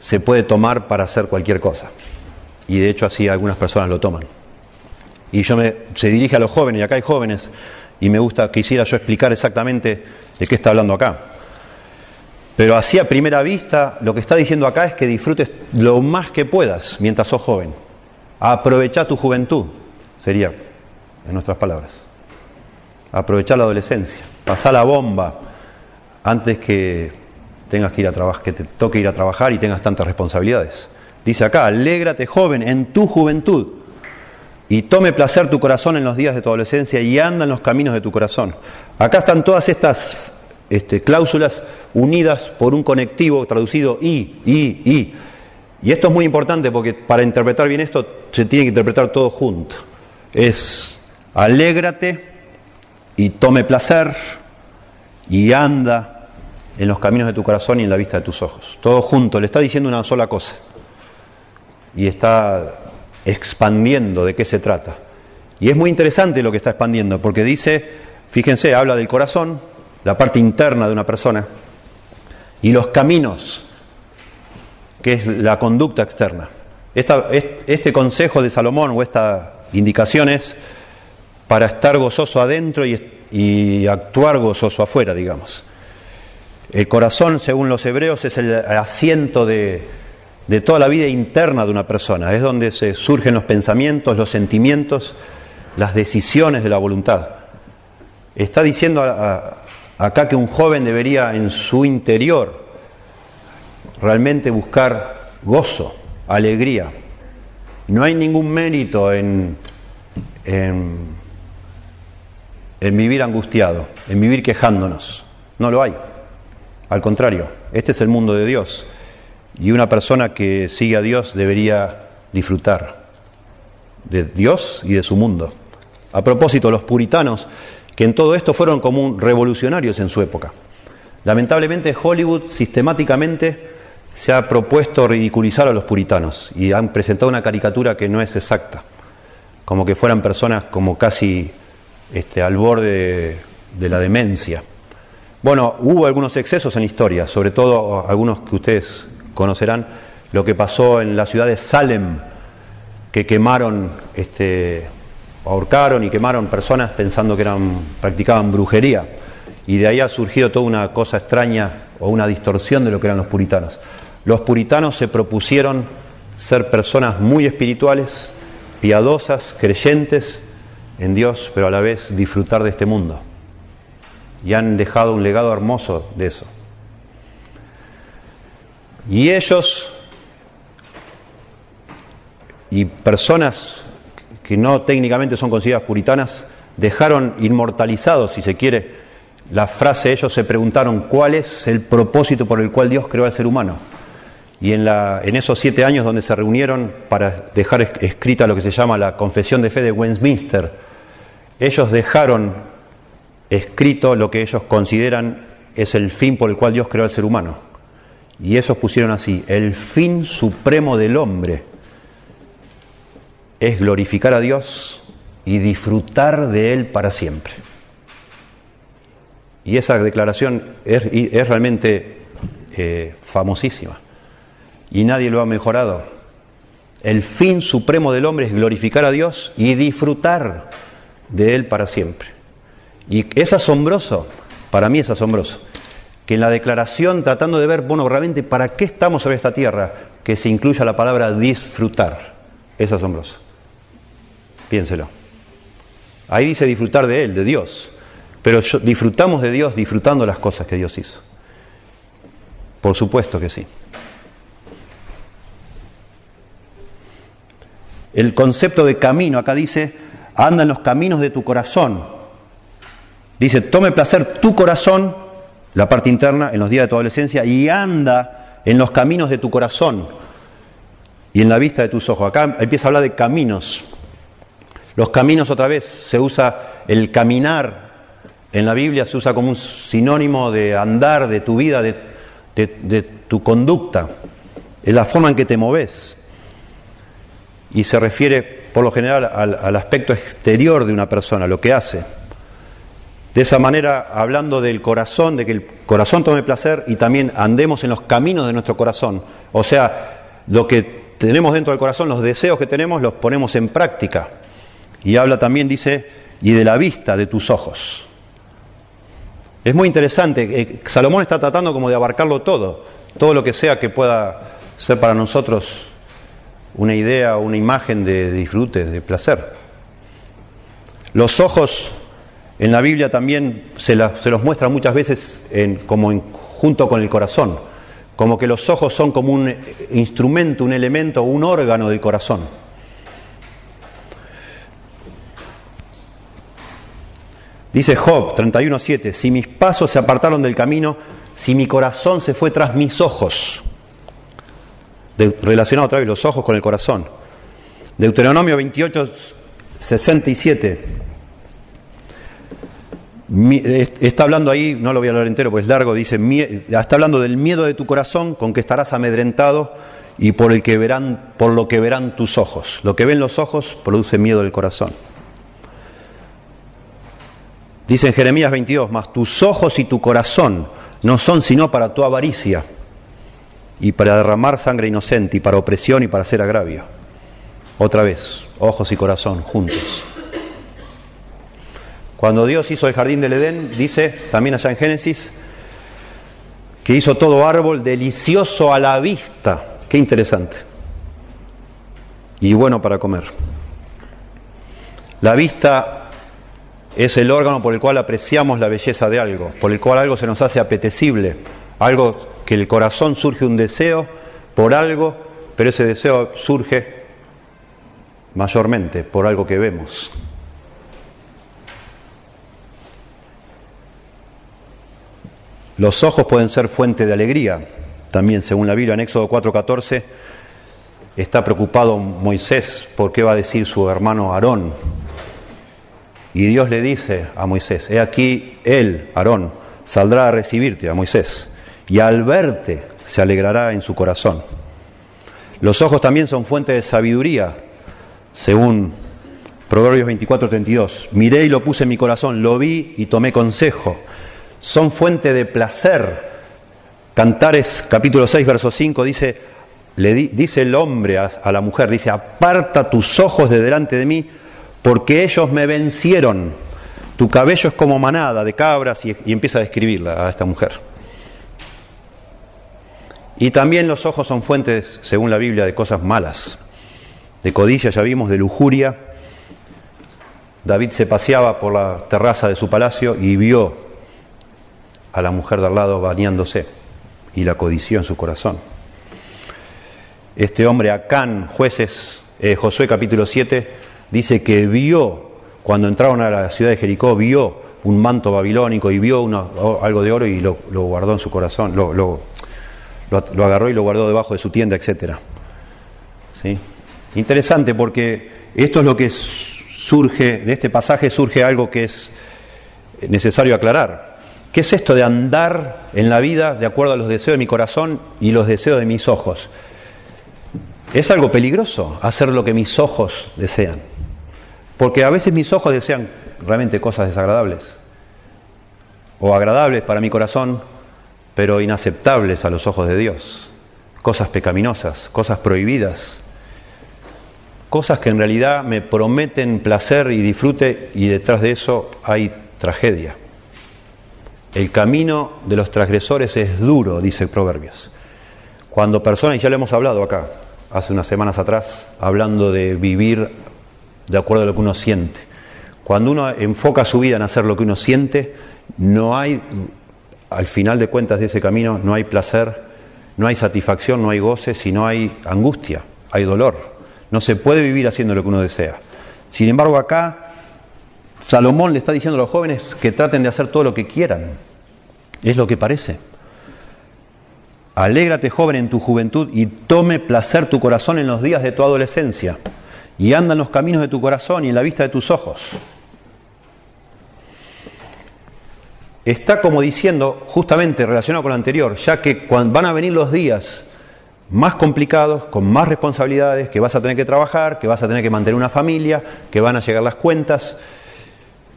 [SPEAKER 1] se puede tomar para hacer cualquier cosa. Y de hecho así algunas personas lo toman. Y yo me, se dirige a los jóvenes, y acá hay jóvenes, y me gusta, quisiera yo explicar exactamente de qué está hablando acá. Pero así a primera vista, lo que está diciendo acá es que disfrutes lo más que puedas mientras sos joven. Aprovecha tu juventud, sería, en nuestras palabras. Aprovechar la adolescencia. Pasar la bomba antes que tengas que ir a trabajar, que te toque ir a trabajar y tengas tantas responsabilidades. Dice acá, alégrate joven en tu juventud y tome placer tu corazón en los días de tu adolescencia y anda en los caminos de tu corazón. Acá están todas estas este, cláusulas unidas por un conectivo traducido y, y, y. Y esto es muy importante porque para interpretar bien esto se tiene que interpretar todo junto. Es alégrate y tome placer y anda en los caminos de tu corazón y en la vista de tus ojos. Todo junto, le está diciendo una sola cosa. Y está expandiendo de qué se trata. Y es muy interesante lo que está expandiendo, porque dice, fíjense, habla del corazón, la parte interna de una persona, y los caminos, que es la conducta externa. este consejo de Salomón o esta indicación es para estar gozoso adentro y, actuar gozoso afuera, digamos. El corazón, según los hebreos, es el asiento de, toda la vida interna de una persona, es donde se surgen los pensamientos, los sentimientos, las decisiones de la voluntad. Está diciendo a, acá que un joven debería en su interior realmente buscar gozo, alegría. No hay ningún mérito en, en, vivir angustiado, en vivir quejándonos. No lo hay. Al contrario, este es el mundo de Dios. Y una persona que sigue a Dios debería disfrutar de Dios y de su mundo. A propósito, los puritanos, que en todo esto fueron como revolucionarios en su época. Lamentablemente Hollywood sistemáticamente se ha propuesto ridiculizar a los puritanos y han presentado una caricatura que no es exacta, como que fueran personas como casi este, al borde de, de la demencia. Bueno, hubo algunos excesos en la historia, sobre todo algunos que ustedes conocerán, lo que pasó en la ciudad de Salem, que quemaron, este, ahorcaron y quemaron personas pensando que eran, practicaban brujería. Y de ahí ha surgido toda una cosa extraña o una distorsión de lo que eran los puritanos. Los puritanos se propusieron ser personas muy espirituales, piadosas, creyentes en Dios, pero a la vez disfrutar de este mundo. Y han dejado un legado hermoso de eso. Y ellos y personas que no técnicamente son consideradas puritanas dejaron inmortalizados, si se quiere, la frase, ellos se preguntaron cuál es el propósito por el cual Dios creó al ser humano. Y en, en esos siete años donde se reunieron para dejar escrita lo que se llama la Confesión de Fe de Westminster, ellos dejaron escrito lo que ellos consideran es el fin por el cual Dios creó al ser humano. Y esos pusieron así, el fin supremo del hombre es glorificar a Dios y disfrutar de Él para siempre. Y esa declaración es, realmente eh, famosísima y nadie lo ha mejorado. El fin supremo del hombre es glorificar a Dios y disfrutar de Él para siempre. Y es asombroso, para mí es asombroso, que en la declaración, tratando de ver, bueno, realmente, ¿para qué estamos sobre esta tierra? Que se incluya la palabra disfrutar. Es asombroso. Piénselo. Ahí dice disfrutar de Él, de Dios. Pero disfrutamos de Dios disfrutando las cosas que Dios hizo. Por supuesto que sí. El concepto de camino, acá dice, anda en los caminos de tu corazón. Dice, tome placer tu corazón, la parte interna, en los días de tu adolescencia, y anda en los caminos de tu corazón y en la vista de tus ojos. Acá empieza a hablar de caminos. Los caminos otra vez se usa el caminar en la Biblia se usa como un sinónimo de andar, de tu vida, de, tu conducta. Es la forma en que te moves y se refiere por lo general al, al, aspecto exterior de una persona, lo que hace. De esa manera, hablando del corazón, de que el corazón tome placer y también andemos en los caminos de nuestro corazón. O sea, lo que tenemos dentro del corazón, los deseos que tenemos, los ponemos en práctica. Y habla también, dice, y de la vista de tus ojos. Es muy interesante, eh, Salomón está tratando como de abarcarlo todo, todo lo que sea que pueda ser para nosotros una idea, una imagen de disfrute, de placer. Los ojos en la Biblia también se, se los muestra muchas veces en, como en, junto con el corazón, como que los ojos son como un instrumento, un elemento, un órgano del corazón. Dice Job 31.7, si mis pasos se apartaron del camino, si mi corazón se fue tras mis ojos, de, relacionado otra vez los ojos con el corazón. Deuteronomio 28, 67. Está hablando ahí, no lo voy a hablar entero, pues es largo, dice, está hablando del miedo de tu corazón con que estarás amedrentado y por, el que verán, por lo que verán tus ojos. Lo que ven los ojos produce miedo del corazón. Dice en Jeremías 22, mas tus ojos y tu corazón no son sino para tu avaricia y para derramar sangre inocente y para opresión y para hacer agravio. Otra vez, ojos y corazón juntos. Cuando Dios hizo el jardín del Edén, dice también allá en Génesis, que hizo todo árbol delicioso a la vista. Qué interesante. Y bueno para comer. La vista es el órgano por el cual apreciamos la belleza de algo, por el cual algo se nos hace apetecible, algo que el corazón surge un deseo por algo, pero ese deseo surge mayormente por algo que vemos. Los ojos pueden ser fuente de alegría. También, según la Biblia, en Éxodo 4:14, está preocupado Moisés por qué va a decir su hermano Aarón. Y Dios le dice a Moisés, he aquí él, Aarón, saldrá a recibirte, a Moisés, y al verte se alegrará en su corazón. Los ojos también son fuente de sabiduría, según Proverbios 24:32. Miré y lo puse en mi corazón, lo vi y tomé consejo son fuente de placer. Cantares capítulo 6, verso 5 dice, le dice el hombre a, la mujer, dice, aparta tus ojos de delante de mí, porque ellos me vencieron. Tu cabello es como manada de cabras y, empieza a describirla a esta mujer. Y también los ojos son fuentes, según la Biblia, de cosas malas, de codicia, ya vimos, de lujuria. David se paseaba por la terraza de su palacio y vio a la mujer de al lado bañándose y la codició en su corazón. Este hombre, Acán, jueces, eh, Josué capítulo 7, dice que vio, cuando entraron a la ciudad de Jericó, vio un manto babilónico y vio algo de oro y lo, guardó en su corazón, lo, agarró y lo guardó debajo de su tienda, etc. ¿Sí? Interesante porque esto es lo que surge, de este pasaje surge algo que es necesario aclarar. ¿Qué es esto de andar en la vida de acuerdo a los deseos de mi corazón y los deseos de mis ojos? Es algo peligroso hacer lo que mis ojos desean. Porque a veces mis ojos desean realmente cosas desagradables o agradables para mi corazón, pero inaceptables a los ojos de Dios. Cosas pecaminosas, cosas prohibidas, cosas que en realidad me prometen placer y disfrute y detrás de eso hay tragedia. El camino de los transgresores es duro, dice Proverbios. Cuando personas, y ya lo hemos hablado acá, hace unas semanas atrás, hablando de vivir de acuerdo a lo que uno siente. Cuando uno enfoca su vida en hacer lo que uno siente, no hay, al final de cuentas de ese camino, no hay placer, no hay satisfacción, no hay goce, sino hay angustia, hay dolor. No se puede vivir haciendo lo que uno desea. Sin embargo, acá Salomón le está diciendo a los jóvenes que traten de hacer todo lo que quieran, es lo que parece. Alégrate joven en tu juventud y tome placer tu corazón en los días de tu adolescencia y anda en los caminos de tu corazón y en la vista de tus ojos. Está como diciendo, justamente relacionado con lo anterior, ya que van a venir los días más complicados, con más responsabilidades, que vas a tener que trabajar, que vas a tener que mantener una familia, que van a llegar las cuentas,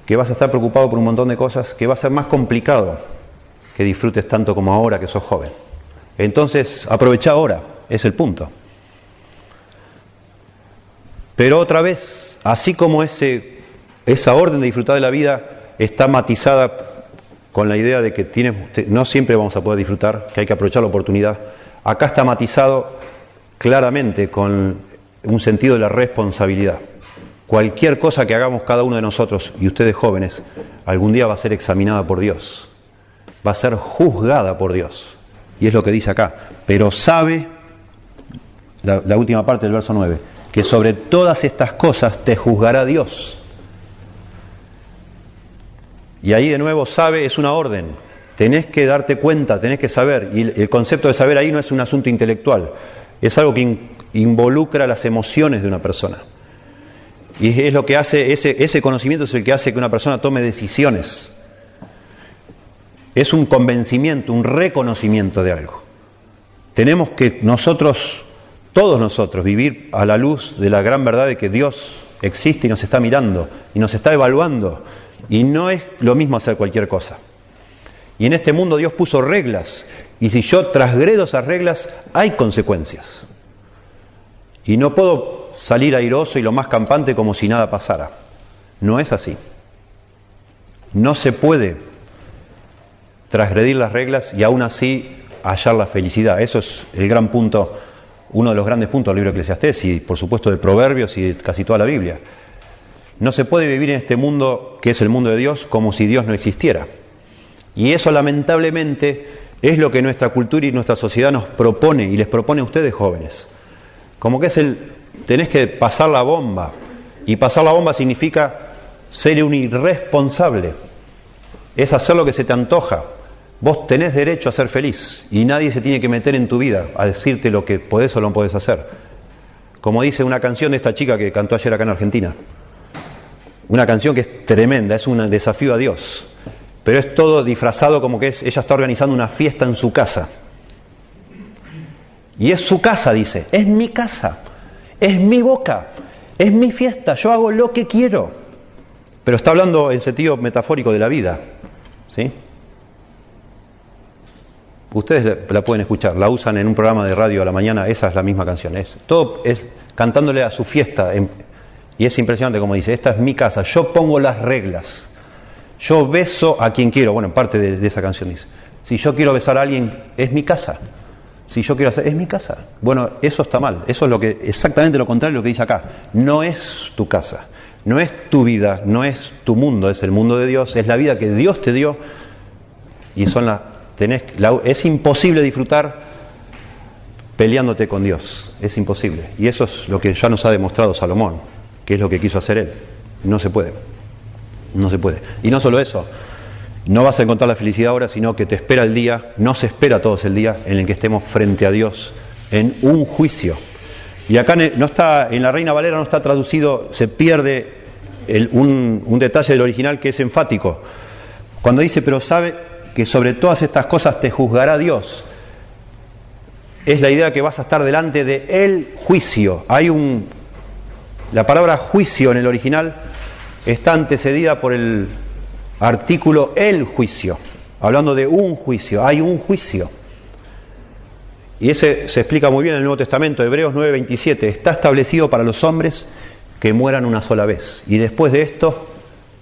[SPEAKER 1] que vas a estar preocupado por un montón de cosas, que va a ser más complicado que disfrutes tanto como ahora que sos joven. Entonces, aprovecha ahora, es el punto. Pero otra vez, así como ese, esa orden de disfrutar de la vida está matizada con la idea de que no siempre vamos a poder disfrutar, que hay que aprovechar la oportunidad, acá está matizado claramente con un sentido de la responsabilidad. Cualquier cosa que hagamos cada uno de nosotros y ustedes jóvenes, algún día va a ser examinada por Dios va a ser juzgada por Dios. Y es lo que dice acá. Pero sabe, la, última parte del verso 9, que sobre todas estas cosas te juzgará Dios. Y ahí de nuevo sabe es una orden. Tenés que darte cuenta, tenés que saber. Y el concepto de saber ahí no es un asunto intelectual, es algo que involucra las emociones de una persona. Y es lo que hace, ese, ese conocimiento es el que hace que una persona tome decisiones es un convencimiento, un reconocimiento de algo. Tenemos que nosotros, todos nosotros, vivir a la luz de la gran verdad de que Dios existe y nos está mirando y nos está evaluando. Y no es lo mismo hacer cualquier cosa. Y en este mundo Dios puso reglas. Y si yo trasgredo esas reglas, hay consecuencias. Y no puedo salir airoso y lo más campante como si nada pasara. No es así. No se puede transgredir las reglas y aún así hallar la felicidad. Eso es el gran punto, uno de los grandes puntos del libro de Eclesiastés y por supuesto de Proverbios y de casi toda la Biblia. No se puede vivir en este mundo que es el mundo de Dios como si Dios no existiera. Y eso lamentablemente es lo que nuestra cultura y nuestra sociedad nos propone y les propone a ustedes jóvenes. Como que es el, tenés que pasar la bomba. Y pasar la bomba significa ser un irresponsable. Es hacer lo que se te antoja. Vos tenés derecho a ser feliz y nadie se tiene que meter en tu vida a decirte lo que podés o no podés hacer. Como dice una canción de esta chica que cantó ayer acá en Argentina. Una canción que es tremenda, es un desafío a Dios. Pero es todo disfrazado como que es, ella está organizando una fiesta en su casa. Y es su casa, dice, es mi casa, es mi boca, es mi fiesta, yo hago lo que quiero. Pero está hablando en sentido metafórico de la vida. ¿Sí? Ustedes la pueden escuchar, la usan en un programa de radio a la mañana, esa es la misma canción. Es, todo es cantándole a su fiesta. y es impresionante como dice, esta es mi casa, yo pongo las reglas. Yo beso a quien quiero. Bueno, en parte de, esa canción dice. Si yo quiero besar a alguien, es mi casa. Si yo quiero hacer, es mi casa. Bueno, eso está mal. Eso es lo que, exactamente lo contrario de lo que dice acá. No es tu casa. No es tu vida, no es tu mundo, es el mundo de Dios, es la vida que Dios te dio y son las es imposible disfrutar peleándote con Dios, es imposible. Y eso es lo que ya nos ha demostrado Salomón, que es lo que quiso hacer él. No se puede. No se puede. Y no solo eso, no vas a encontrar la felicidad ahora, sino que te espera el día, no se espera todos el día en el que estemos frente a Dios en un juicio. Y acá no está, en la Reina Valera no está traducido, se pierde un detalle del original que es enfático. Cuando dice, pero sabe que sobre todas estas cosas te juzgará Dios, es la idea que vas a estar delante de el juicio. Hay un. La palabra juicio en el original está antecedida por el artículo el juicio, hablando de un juicio, hay un juicio. Y ese se explica muy bien en el Nuevo Testamento, Hebreos 9:27, está establecido para los hombres que mueran una sola vez. Y después de esto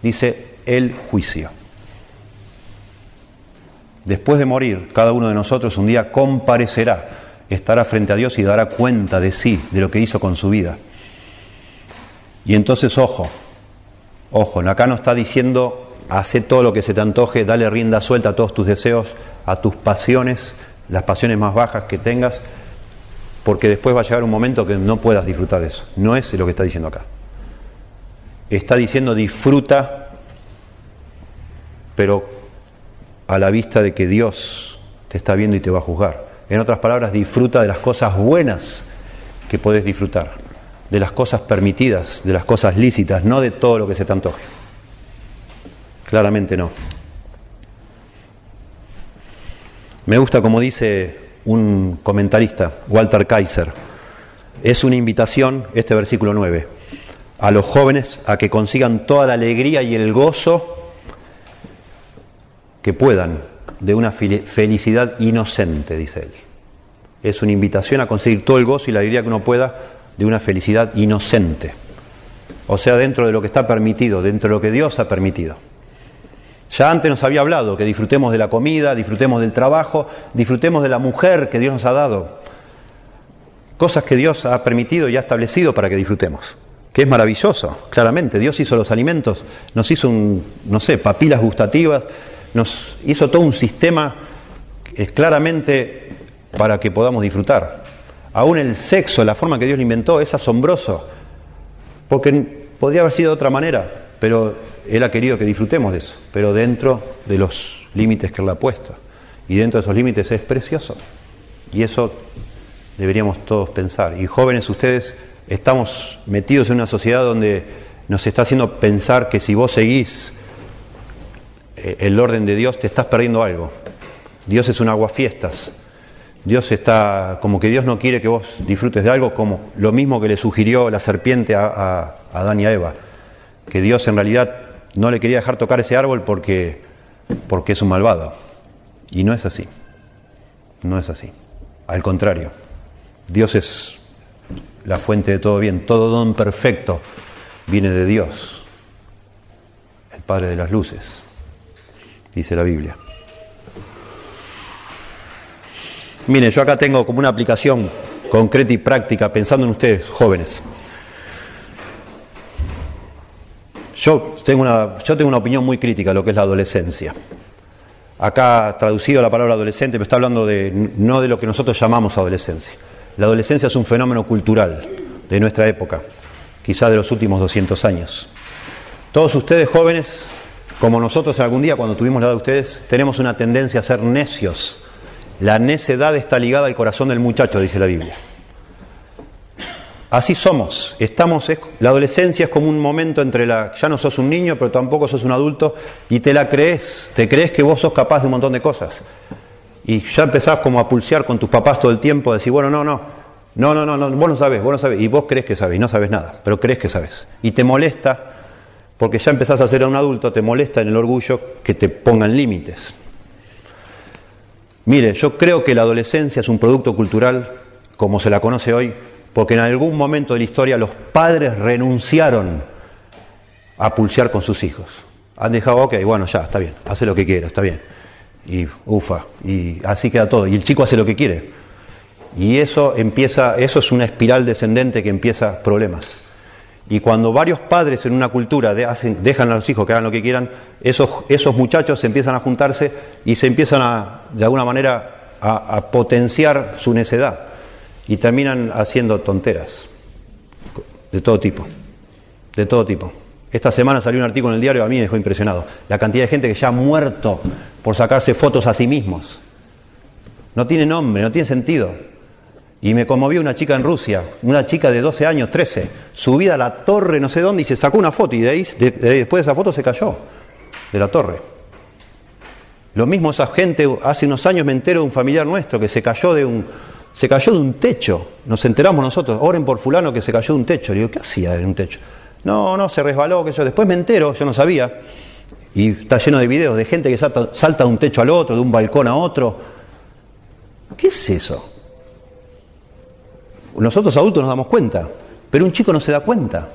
[SPEAKER 1] dice el juicio. Después de morir, cada uno de nosotros un día comparecerá, estará frente a Dios y dará cuenta de sí, de lo que hizo con su vida. Y entonces, ojo, Ojo, acá no está diciendo hace todo lo que se te antoje, dale rienda suelta a todos tus deseos, a tus pasiones, las pasiones más bajas que tengas, porque después va a llegar un momento que no puedas disfrutar de eso. No es lo que está diciendo acá. Está diciendo disfruta, pero a la vista de que Dios te está viendo y te va a juzgar. En otras palabras, disfruta de las cosas buenas que podés disfrutar de las cosas permitidas, de las cosas lícitas, no de todo lo que se te antoje. Claramente no. Me gusta como dice un comentarista, Walter Kaiser, es una invitación, este versículo 9, a los jóvenes a que consigan toda la alegría y el gozo que puedan de una felicidad inocente, dice él. Es una invitación a conseguir todo el gozo y la alegría que uno pueda de una felicidad inocente, o sea, dentro de lo que está permitido, dentro de lo que Dios ha permitido. Ya antes nos había hablado que disfrutemos de la comida, disfrutemos del trabajo, disfrutemos de la mujer que Dios nos ha dado, cosas que Dios ha permitido y ha establecido para que disfrutemos, que es maravilloso, claramente. Dios hizo los alimentos, nos hizo un, no sé, papilas gustativas, nos hizo todo un sistema es claramente para que podamos disfrutar. Aún el sexo, la forma que Dios lo inventó, es asombroso. Porque podría haber sido de otra manera, pero Él ha querido que disfrutemos de eso, pero dentro de los límites que Él ha puesto. Y dentro de esos límites es precioso. Y eso deberíamos todos pensar. Y jóvenes, ustedes estamos metidos en una sociedad donde nos está haciendo pensar que si vos seguís eh, el orden de Dios, te estás perdiendo algo. Dios es un aguafiestas. Dios está, como que Dios no quiere que vos disfrutes de algo, como lo mismo que le sugirió la serpiente a, a, Adán y a Eva, que Dios en realidad no le quería dejar tocar ese árbol porque, porque es un malvado. Y no es así, no es así. Al contrario, Dios es la fuente de todo bien, todo don perfecto viene de Dios, el Padre de las Luces, dice la Biblia. Miren, yo acá tengo como una aplicación concreta y práctica pensando en ustedes, jóvenes. yo tengo, una, yo tengo una opinión muy crítica de lo que es la adolescencia. Acá traducido la palabra adolescente, pero está hablando de, no de lo que nosotros llamamos adolescencia. La adolescencia es un fenómeno cultural de nuestra época, quizá de los últimos 200 años. Todos ustedes jóvenes, como nosotros algún día cuando tuvimos la edad de ustedes, tenemos una tendencia a ser necios. La necedad está ligada al corazón del muchacho, dice la Biblia. Así somos, estamos, la adolescencia es como un momento entre la, ya no sos un niño, pero tampoco sos un adulto, y te la crees, te crees que vos sos capaz de un montón de cosas. Y ya empezás como a pulsear con tus papás todo el tiempo, a decir, bueno, no, no, no, no, no, no, vos no sabés, vos no sabés, y vos crees que sabés, y no sabes nada, pero crees que sabes. Y te molesta, porque ya empezás a ser un adulto, te molesta en el orgullo que te pongan límites. Mire, yo creo que la adolescencia es un producto cultural, como se la conoce hoy, porque en algún momento de la historia los padres renunciaron a pulsear con sus hijos. Han dejado, ok, bueno, ya, está bien, hace lo que quiera, está bien. Y ufa, y así queda todo. Y el chico hace lo que quiere. Y eso empieza, eso es una espiral descendente que empieza problemas. Y cuando varios padres en una cultura dejan a los hijos que hagan lo que quieran, esos, esos muchachos se empiezan a juntarse y se empiezan a, de alguna manera, a potenciar su necedad y terminan haciendo tonteras de todo tipo, de todo tipo. Esta semana salió un artículo en el diario, a mí me dejó impresionado, la cantidad de gente que ya ha muerto por sacarse fotos a sí mismos. No tiene nombre, no tiene sentido. Y me conmovió una chica en Rusia, una chica de 12 años, 13, subida a la torre no sé dónde y se sacó una foto y de ahí, después de esa foto se cayó de la torre. Lo mismo esa gente, hace unos años me entero de un familiar nuestro que se cayó de un, se cayó de un techo. Nos enteramos nosotros, oren por fulano que se cayó de un techo. Le digo, ¿qué hacía de un techo? No, no, se resbaló, que yo. Después me entero, yo no sabía. Y está lleno de videos de gente que salta de un techo al otro, de un balcón a otro. ¿Qué es eso? Nosotros adultos nos damos cuenta, pero un chico no se da cuenta.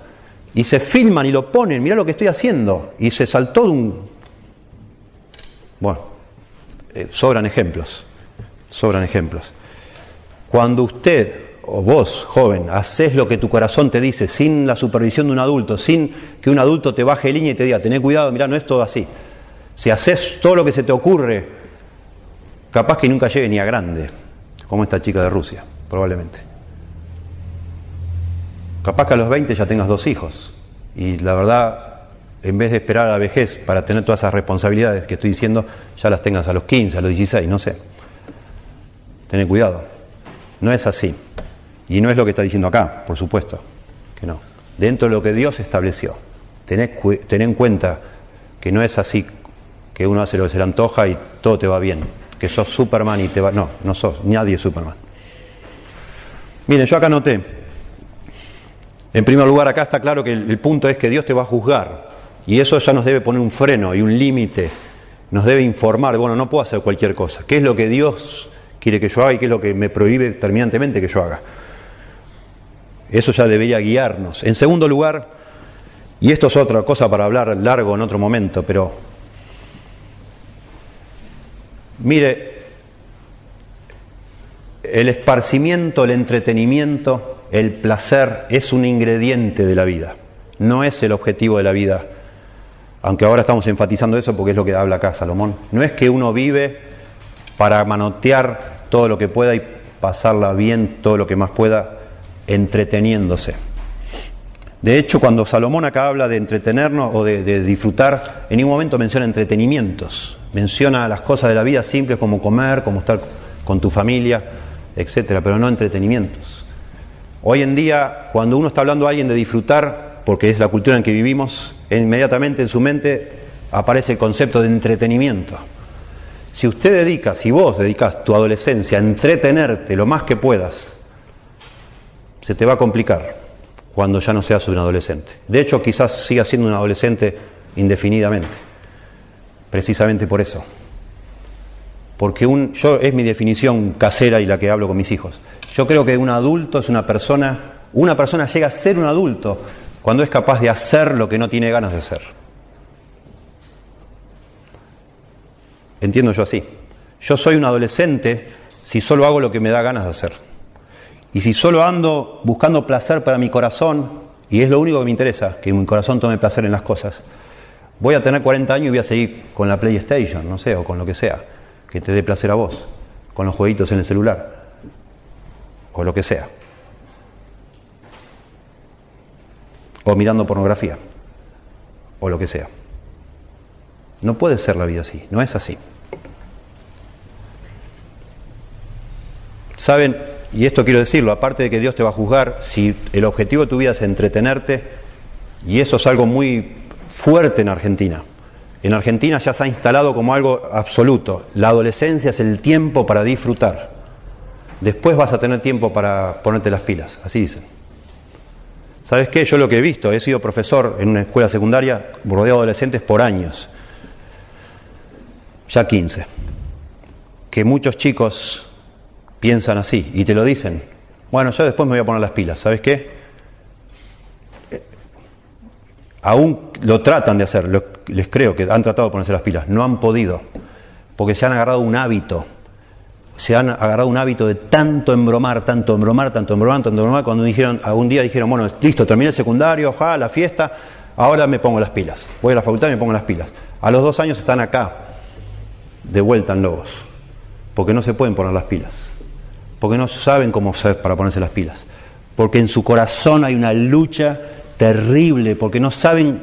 [SPEAKER 1] Y se filman y lo ponen, mira lo que estoy haciendo. Y se saltó de un... Bueno, eh, sobran ejemplos, sobran ejemplos. Cuando usted o vos, joven, haces lo que tu corazón te dice sin la supervisión de un adulto, sin que un adulto te baje línea y te diga, tené cuidado, mira, no es todo así. Si haces todo lo que se te ocurre, capaz que nunca llegue ni a grande, como esta chica de Rusia, probablemente. Capaz que a los 20 ya tengas dos hijos. Y la verdad, en vez de esperar a la vejez para tener todas esas responsabilidades que estoy diciendo, ya las tengas a los 15, a los 16, no sé. Tené cuidado. No es así. Y no es lo que está diciendo acá, por supuesto, que no. Dentro de lo que Dios estableció. Tened, en cuenta que no es así que uno hace lo que se le antoja y todo te va bien. Que sos Superman y te va... No, no sos, nadie es Superman. Miren, yo acá noté. En primer lugar, acá está claro que el punto es que Dios te va a juzgar. Y eso ya nos debe poner un freno y un límite. Nos debe informar, bueno, no puedo hacer cualquier cosa. ¿Qué es lo que Dios quiere que yo haga y qué es lo que me prohíbe terminantemente que yo haga. Eso ya debería guiarnos. En segundo lugar, y esto es otra cosa para hablar largo en otro momento, pero mire, el esparcimiento, el entretenimiento, el placer es un ingrediente de la vida, no es el objetivo de la vida. Aunque ahora estamos enfatizando eso porque es lo que habla acá Salomón. No es que uno vive para manotear todo lo que pueda y pasarla bien todo lo que más pueda entreteniéndose. De hecho, cuando Salomón acá habla de entretenernos o de, disfrutar, en ningún momento menciona entretenimientos, menciona las cosas de la vida simples como comer, como estar con tu familia, etcétera, pero no entretenimientos. Hoy en día, cuando uno está hablando a alguien de disfrutar, porque es la cultura en que vivimos, inmediatamente en su mente aparece el concepto de entretenimiento. Si usted dedica, si vos dedicas tu adolescencia a entretenerte lo más que puedas, se te va a complicar cuando ya no seas un adolescente. De hecho, quizás sigas siendo un adolescente indefinidamente, precisamente por eso. Porque un, yo es mi definición casera y la que hablo con mis hijos. Yo creo que un adulto es una persona, una persona llega a ser un adulto cuando es capaz de hacer lo que no tiene ganas de hacer. entiendo yo así. Yo soy un adolescente si solo hago lo que me da ganas de hacer. Y si solo ando buscando placer para mi corazón, y es lo único que me interesa, que mi corazón tome placer en las cosas, voy a tener 40 años y voy a seguir con la PlayStation, no sé, o con lo que sea, que te dé placer a vos, con los jueguitos en el celular, o lo que sea. O mirando pornografía, o lo que sea. No puede ser la vida así, no es así. Saben, y esto quiero decirlo, aparte de que Dios te va a juzgar, si el objetivo de tu vida es entretenerte, y eso es algo muy fuerte en Argentina. En Argentina ya se ha instalado como algo absoluto. La adolescencia es el tiempo para disfrutar. Después vas a tener tiempo para ponerte las pilas, así dicen. ¿Sabes qué? Yo lo que he visto, he sido profesor en una escuela secundaria rodeado de adolescentes por años, ya 15, que muchos chicos piensan así y te lo dicen. Bueno, yo después me voy a poner las pilas. ¿Sabes qué? Eh, aún lo tratan de hacer, les creo que han tratado de ponerse las pilas, no han podido, porque se han agarrado un hábito, se han agarrado un hábito de tanto embromar, tanto embromar, tanto embromar, tanto embromar, cuando dijeron, algún día dijeron, bueno, listo, terminé el secundario, ja, la fiesta, ahora me pongo las pilas, voy a la facultad y me pongo las pilas. A los dos años están acá, de vuelta en Lobos, porque no se pueden poner las pilas porque no saben cómo hacer para ponerse las pilas, porque en su corazón hay una lucha terrible, porque no saben,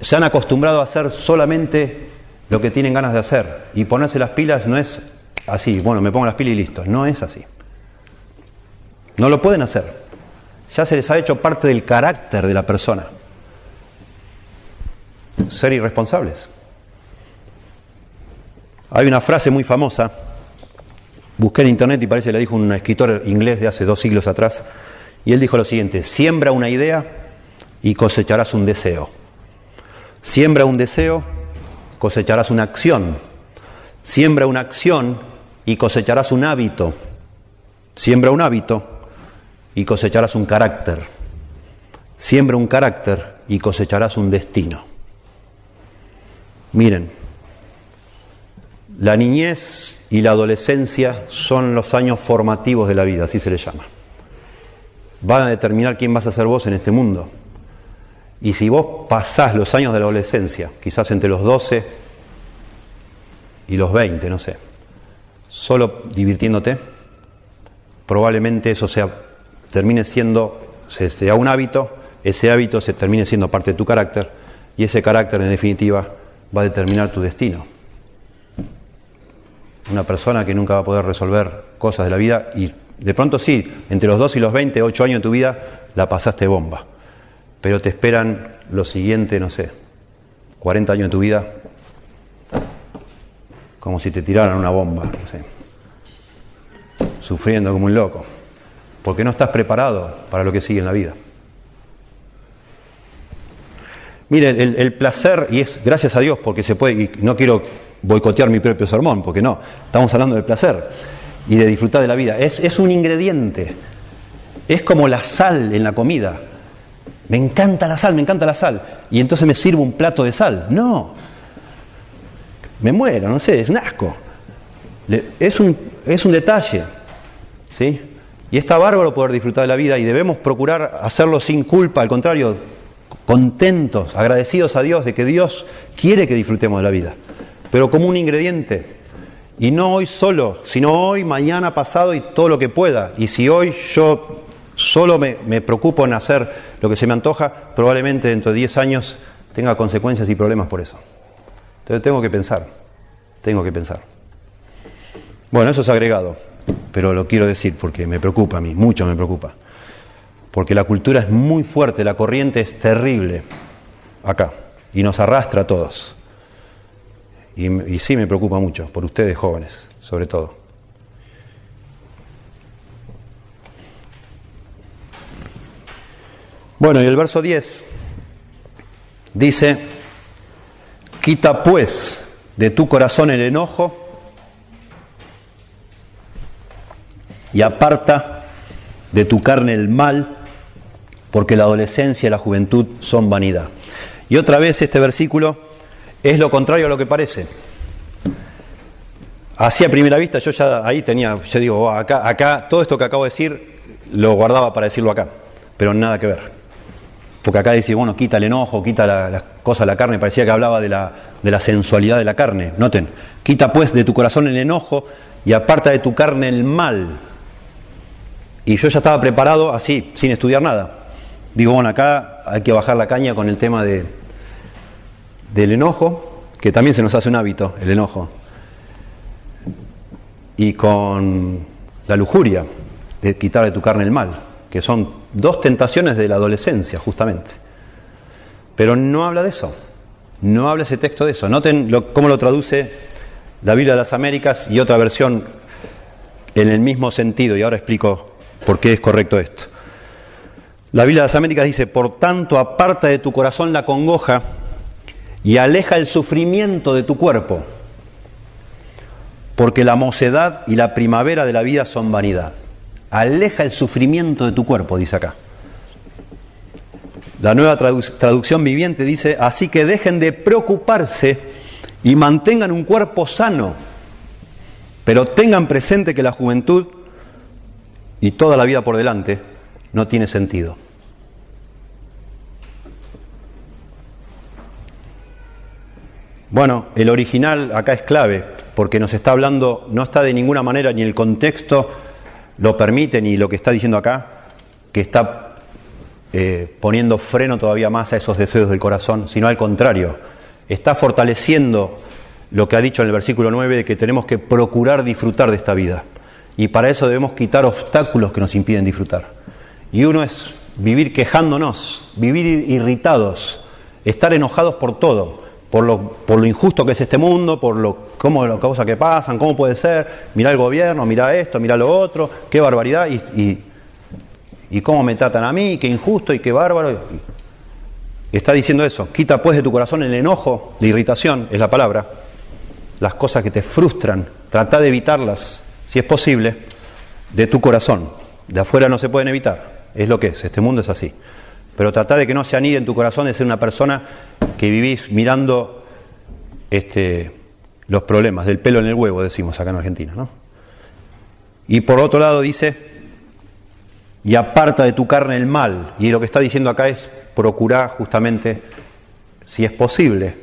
[SPEAKER 1] se han acostumbrado a hacer solamente lo que tienen ganas de hacer, y ponerse las pilas no es así, bueno, me pongo las pilas y listo, no es así. No lo pueden hacer, ya se les ha hecho parte del carácter de la persona, ser irresponsables. Hay una frase muy famosa Busqué en internet y parece que le dijo un escritor inglés de hace dos siglos atrás, y él dijo lo siguiente, siembra una idea y cosecharás un deseo. Siembra un deseo, cosecharás una acción. Siembra una acción y cosecharás un hábito. Siembra un hábito y cosecharás un carácter. Siembra un carácter y cosecharás un destino. Miren, la niñez y la adolescencia son los años formativos de la vida, así se le llama. Van a determinar quién vas a ser vos en este mundo. Y si vos pasás los años de la adolescencia, quizás entre los 12 y los 20, no sé, solo divirtiéndote, probablemente eso sea, termine siendo, sea un hábito, ese hábito se termine siendo parte de tu carácter y ese carácter en definitiva va a determinar tu destino una persona que nunca va a poder resolver cosas de la vida y de pronto sí, entre los 2 y los 20, 8 años de tu vida, la pasaste bomba. Pero te esperan lo siguiente, no sé, 40 años de tu vida, como si te tiraran una bomba, no sé, sufriendo como un loco, porque no estás preparado para lo que sigue en la vida. Mire, el, el placer, y es gracias a Dios porque se puede, y no quiero boicotear mi propio sermón, porque no, estamos hablando del placer y de disfrutar de la vida. Es, es un ingrediente, es como la sal en la comida. Me encanta la sal, me encanta la sal. Y entonces me sirvo un plato de sal. No, me muero, no sé, es un asco. Es un, es un detalle. ¿sí? Y está bárbaro poder disfrutar de la vida y debemos procurar hacerlo sin culpa, al contrario, contentos, agradecidos a Dios de que Dios quiere que disfrutemos de la vida pero como un ingrediente. Y no hoy solo, sino hoy, mañana, pasado y todo lo que pueda. Y si hoy yo solo me, preocupo en hacer lo que se me antoja, probablemente dentro de 10 años tenga consecuencias y problemas por eso. Entonces tengo que pensar, tengo que pensar. Bueno, eso es agregado, pero lo quiero decir porque me preocupa a mí, mucho me preocupa. Porque la cultura es muy fuerte, la corriente es terrible acá y nos arrastra a todos. Y, sí me preocupa mucho, por ustedes jóvenes, sobre todo. Bueno, y el verso 10 dice, quita pues de tu corazón el enojo y aparta de tu carne el mal, porque la adolescencia y la juventud son vanidad. Y otra vez este versículo es lo contrario a lo que parece. Así a primera vista yo ya ahí tenía, yo digo, oh, acá, acá, todo esto que acabo de decir lo guardaba para decirlo acá, pero nada que ver. Porque acá dice, bueno, quita el enojo, quita la, la cosa, la carne, parecía que hablaba de la, de la sensualidad de la carne. Noten, quita pues de tu corazón el enojo y aparta de tu carne el mal. Y yo ya estaba preparado así, sin estudiar nada. Digo, bueno, acá hay que bajar la caña con el tema de, del enojo, que también se nos hace un hábito, el enojo. Y con la lujuria, de quitar de tu carne el mal, que son dos tentaciones de la adolescencia, justamente. Pero no habla de eso, no habla ese texto de eso. Noten cómo lo traduce la Biblia de las Américas y otra versión en el mismo sentido, y ahora explico por qué es correcto esto. La Biblia de las Américas dice, por tanto, aparta de tu corazón la congoja y aleja el sufrimiento de tu cuerpo, porque la mocedad y la primavera de la vida son vanidad. Aleja el sufrimiento de tu cuerpo, dice acá. La nueva traducción viviente dice, así que dejen de preocuparse y mantengan un cuerpo sano, pero tengan presente que la juventud y toda la vida por delante no tiene sentido. Bueno, el original acá es clave, porque nos está hablando, no está de ninguna manera, ni el contexto lo permite, ni lo que está diciendo acá, que está eh, poniendo freno todavía más a esos deseos del corazón, sino al contrario, está fortaleciendo lo que ha dicho en el versículo 9 de que tenemos que procurar disfrutar de esta vida. Y para eso debemos quitar obstáculos que nos impiden disfrutar. Y uno es vivir quejándonos, vivir irritados, estar enojados por todo, por lo, por lo injusto que es este mundo, por lo, cómo, las cosas que pasan, cómo puede ser, mira el gobierno, mira esto, mira lo otro, qué barbaridad, y, y, cómo me tratan a mí, qué injusto y qué bárbaro. Está diciendo eso, quita pues de tu corazón el enojo, la irritación, es la palabra, las cosas que te frustran, trata de evitarlas, si es posible, de tu corazón. De afuera no se pueden evitar, es lo que es, este mundo es así. Pero trata de que no se anide en tu corazón de ser una persona que vivís mirando este, los problemas, del pelo en el huevo, decimos acá en Argentina. ¿no? Y por otro lado dice, y aparta de tu carne el mal. Y lo que está diciendo acá es procurar justamente, si es posible,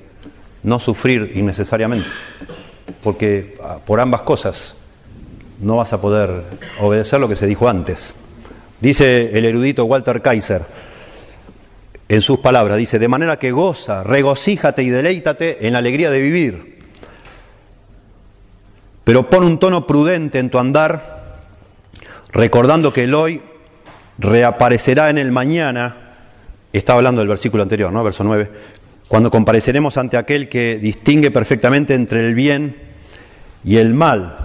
[SPEAKER 1] no sufrir innecesariamente. Porque ah, por ambas cosas, no vas a poder obedecer lo que se dijo antes. Dice el erudito Walter Kaiser en sus palabras, dice, de manera que goza, regocíjate y deleítate en la alegría de vivir, pero pon un tono prudente en tu andar, recordando que el hoy reaparecerá en el mañana, estaba hablando del versículo anterior, ¿no? Verso 9, cuando compareceremos ante aquel que distingue perfectamente entre el bien y el mal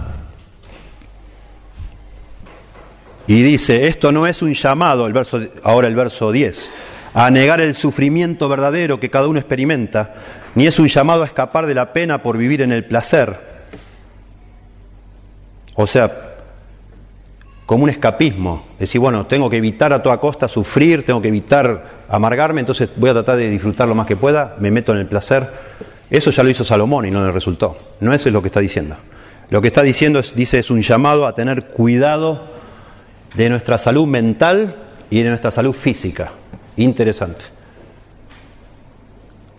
[SPEAKER 1] Y dice, esto no es un llamado, el verso, ahora el verso 10, a negar el sufrimiento verdadero que cada uno experimenta, ni es un llamado a escapar de la pena por vivir en el placer. O sea, como un escapismo, decir, bueno, tengo que evitar a toda costa sufrir, tengo que evitar amargarme, entonces voy a tratar de disfrutar lo más que pueda, me meto en el placer. Eso ya lo hizo Salomón y no le resultó. No eso es lo que está diciendo. Lo que está diciendo es, dice, es un llamado a tener cuidado de nuestra salud mental y de nuestra salud física. Interesante.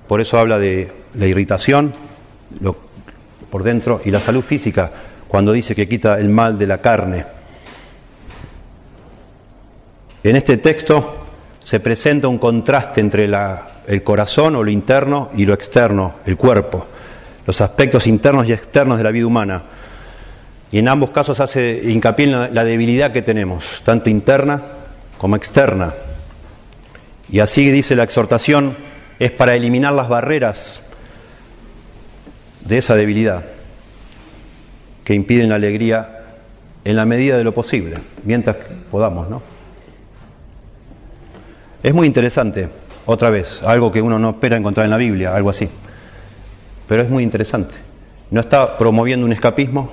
[SPEAKER 1] Por eso habla de la irritación por dentro y la salud física cuando dice que quita el mal de la carne. En este texto se presenta un contraste entre el corazón o lo interno y lo externo, el cuerpo, los aspectos internos y externos de la vida humana. Y en ambos casos hace hincapié en la, debilidad que tenemos, tanto interna como externa. Y así dice la exhortación, es para eliminar las barreras de esa debilidad que impiden la alegría en la medida de lo posible, mientras podamos, ¿no? Es muy interesante, otra vez, algo que uno no espera encontrar en la Biblia, algo así. Pero es muy interesante. No está promoviendo un escapismo,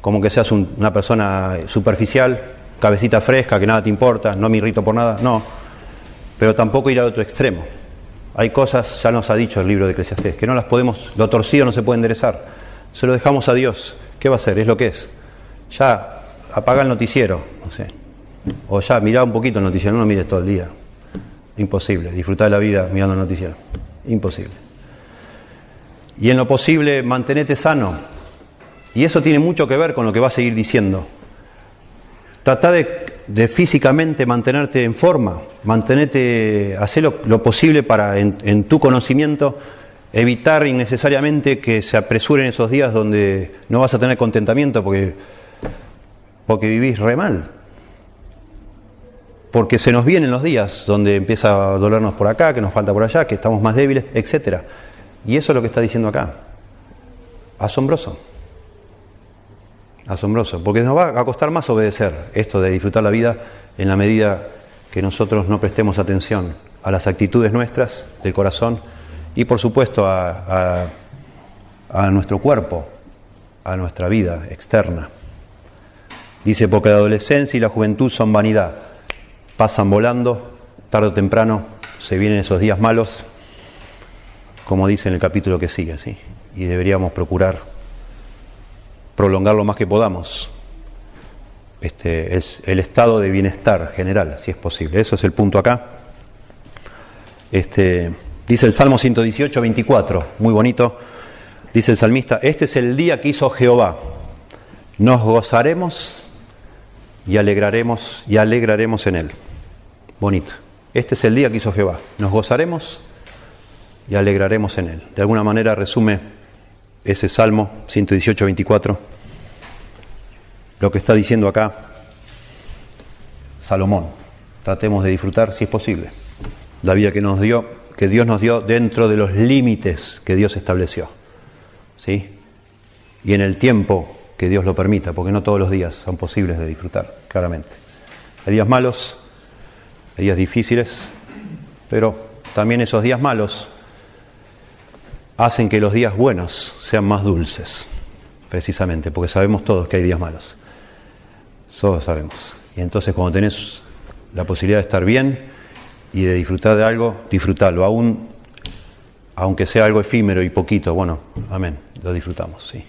[SPEAKER 1] como que seas una persona superficial, cabecita fresca, que nada te importa, no me irrito por nada, no. Pero tampoco ir al otro extremo. Hay cosas, ya nos ha dicho el libro de Eclesiastés, que no las podemos, lo torcido no se puede enderezar. Se lo dejamos a Dios. ¿Qué va a hacer? Es lo que es. Ya apaga el noticiero, no sé. O ya mirá un poquito el noticiero, no lo mires todo el día. imposible. Disfrutar de la vida mirando noticias, imposible. Y en lo posible, mantenerte sano. Y eso tiene mucho que ver con lo que va a seguir diciendo. Trata de, físicamente mantenerte en forma, mantenerte, hacer lo, posible para, en, tu conocimiento, evitar innecesariamente que se apresuren esos días donde no vas a tener contentamiento porque, porque vivís re mal. Porque se nos vienen los días donde empieza a dolernos por acá, que nos falta por allá, que estamos más débiles, etc. Y eso es lo que está diciendo acá. Asombroso. Asombroso, porque nos va a costar más obedecer esto de disfrutar la vida en la medida que nosotros no prestemos atención a las actitudes nuestras del corazón y por supuesto a, nuestro cuerpo, a nuestra vida externa. Dice, porque la adolescencia y la juventud son vanidad, pasan volando, tarde o temprano se vienen esos días malos, como dice en el capítulo que sigue, ¿sí? y deberíamos procurar prolongar lo más que podamos este, es el estado de bienestar general, si es posible. Eso es el punto acá. Este, dice el Salmo 118, 24, muy bonito. Dice el salmista, este es el día que hizo Jehová. Nos gozaremos y alegraremos y alegraremos en él. Bonito. Este es el día que hizo Jehová. Nos gozaremos y alegraremos en él. De alguna manera resume ese Salmo 118, 24, lo que está diciendo acá Salomón. Tratemos de disfrutar, si es posible, la vida que nos dio, que Dios nos dio dentro de los límites que Dios estableció. ¿Sí? Y en el tiempo que Dios lo permita, porque no todos los días son posibles de disfrutar, claramente. Hay días malos, hay días difíciles, pero también esos días malos hacen que los días buenos sean más dulces, precisamente, porque sabemos todos que hay días malos. Todos sabemos. Y entonces cuando tenés la posibilidad de estar bien y de disfrutar de algo, disfrutarlo, aún aunque sea algo efímero y poquito, bueno, amén, lo disfrutamos, sí.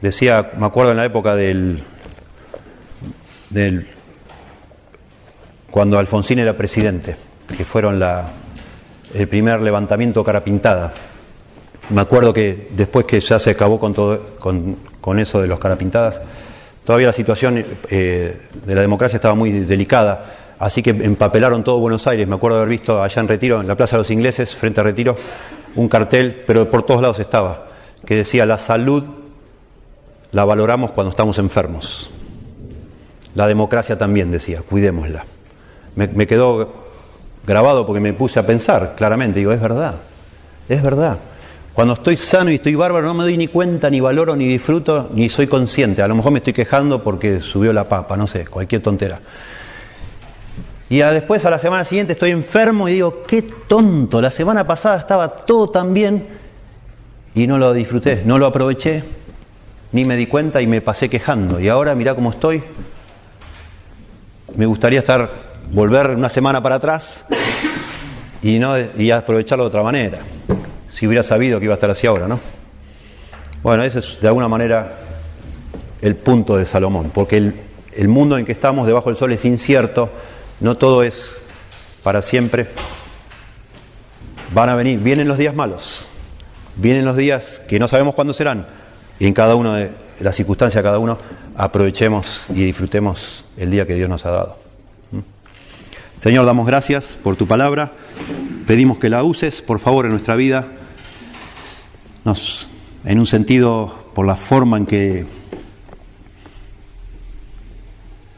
[SPEAKER 1] Decía, me acuerdo en la época del, del cuando Alfonsín era presidente, que fueron la, el primer levantamiento cara pintada me acuerdo que después que ya se acabó con, todo, con, eso de los carapintadas, todavía la situación eh, de la democracia estaba muy delicada, así que empapelaron todo Buenos Aires. Me acuerdo haber visto allá en Retiro, en la Plaza de los Ingleses, frente a Retiro, un cartel, pero por todos lados estaba, que decía, la salud la valoramos cuando estamos enfermos. La democracia también, decía, cuidémosla. Me, me quedó grabado porque me puse a pensar claramente, digo, es verdad, es verdad. Cuando estoy sano y estoy bárbaro no me doy ni cuenta, ni valoro, ni disfruto, ni soy consciente. A lo mejor me estoy quejando porque subió la papa, no sé, cualquier tontera. Y después a la semana siguiente estoy enfermo y digo, qué tonto, la semana pasada estaba todo tan bien y no lo disfruté, no lo aproveché, ni me di cuenta y me pasé quejando. Y ahora mirá cómo estoy. Me gustaría estar, volver una semana para atrás y, no, y aprovecharlo de otra manera si hubiera sabido que iba a estar así ahora, ¿no? Bueno, ese es de alguna manera el punto de Salomón, porque el, mundo en que estamos debajo del sol es incierto, no todo es para siempre. Van a venir, vienen los días malos, vienen los días que no sabemos cuándo serán, y en cada uno de las circunstancias, cada uno, aprovechemos y disfrutemos el día que Dios nos ha dado. ¿Mm? Señor, damos gracias por tu palabra, pedimos que la uses, por favor, en nuestra vida nos, en un sentido, por la forma en que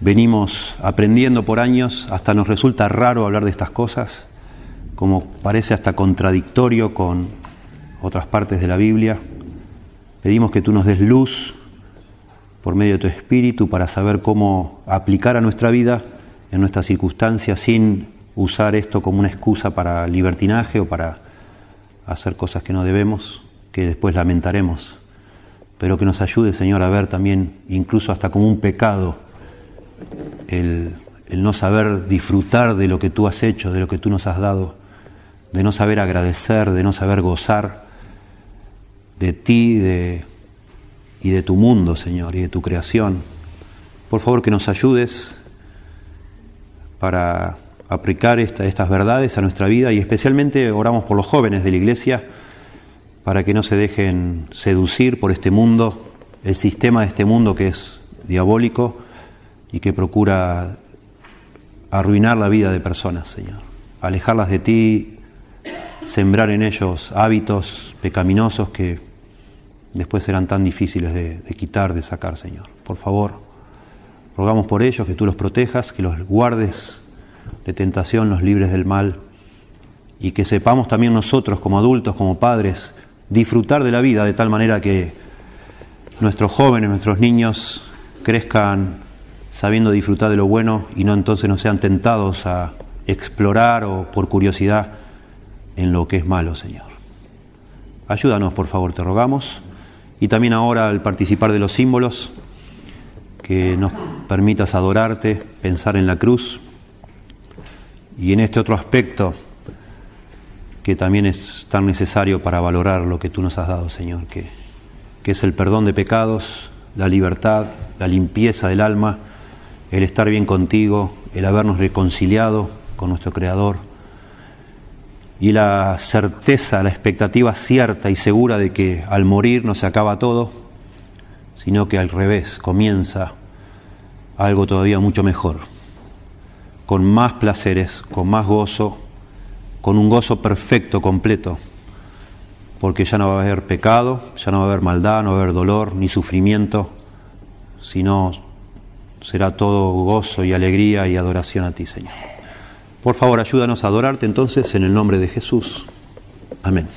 [SPEAKER 1] venimos aprendiendo por años, hasta nos resulta raro hablar de estas cosas, como parece hasta contradictorio con otras partes de la Biblia. Pedimos que tú nos des luz por medio de tu espíritu para saber cómo aplicar a nuestra vida en nuestras circunstancias sin usar esto como una excusa para libertinaje o para hacer cosas que no debemos que después lamentaremos, pero que nos ayude, Señor, a ver también, incluso hasta como un pecado, el, no saber disfrutar de lo que tú has hecho, de lo que tú nos has dado, de no saber agradecer, de no saber gozar de ti de, y de tu mundo, Señor, y de tu creación. Por favor, que nos ayudes para aplicar estas verdades a nuestra vida y especialmente oramos por los jóvenes de la iglesia para que no se dejen seducir por este mundo, el sistema de este mundo que es diabólico y que procura arruinar la vida de personas, Señor. Alejarlas de ti, sembrar en ellos hábitos pecaminosos que después serán tan difíciles de, de quitar, de sacar, Señor. Por favor, rogamos por ellos que tú los protejas, que los guardes de tentación, los libres del mal, y que sepamos también nosotros como adultos, como padres, disfrutar de la vida de tal manera que nuestros jóvenes, nuestros niños crezcan sabiendo disfrutar de lo bueno y no entonces no sean tentados a explorar o por curiosidad en lo que es malo, Señor. Ayúdanos, por favor, te rogamos. Y también ahora al participar de los símbolos, que nos permitas adorarte, pensar en la cruz y en este otro aspecto que también es tan necesario para valorar lo que tú nos has dado, Señor, que, que es el perdón de pecados, la libertad, la limpieza del alma, el estar bien contigo, el habernos reconciliado con nuestro Creador y la certeza, la expectativa cierta y segura de que al morir no se acaba todo, sino que al revés comienza algo todavía mucho mejor, con más placeres, con más gozo, con un gozo perfecto, completo, porque ya no va a haber pecado, ya no va a haber maldad, no va a haber dolor ni sufrimiento, sino será todo gozo y alegría y adoración a ti, Señor. Por favor, ayúdanos a adorarte entonces en el nombre de Jesús. Amén.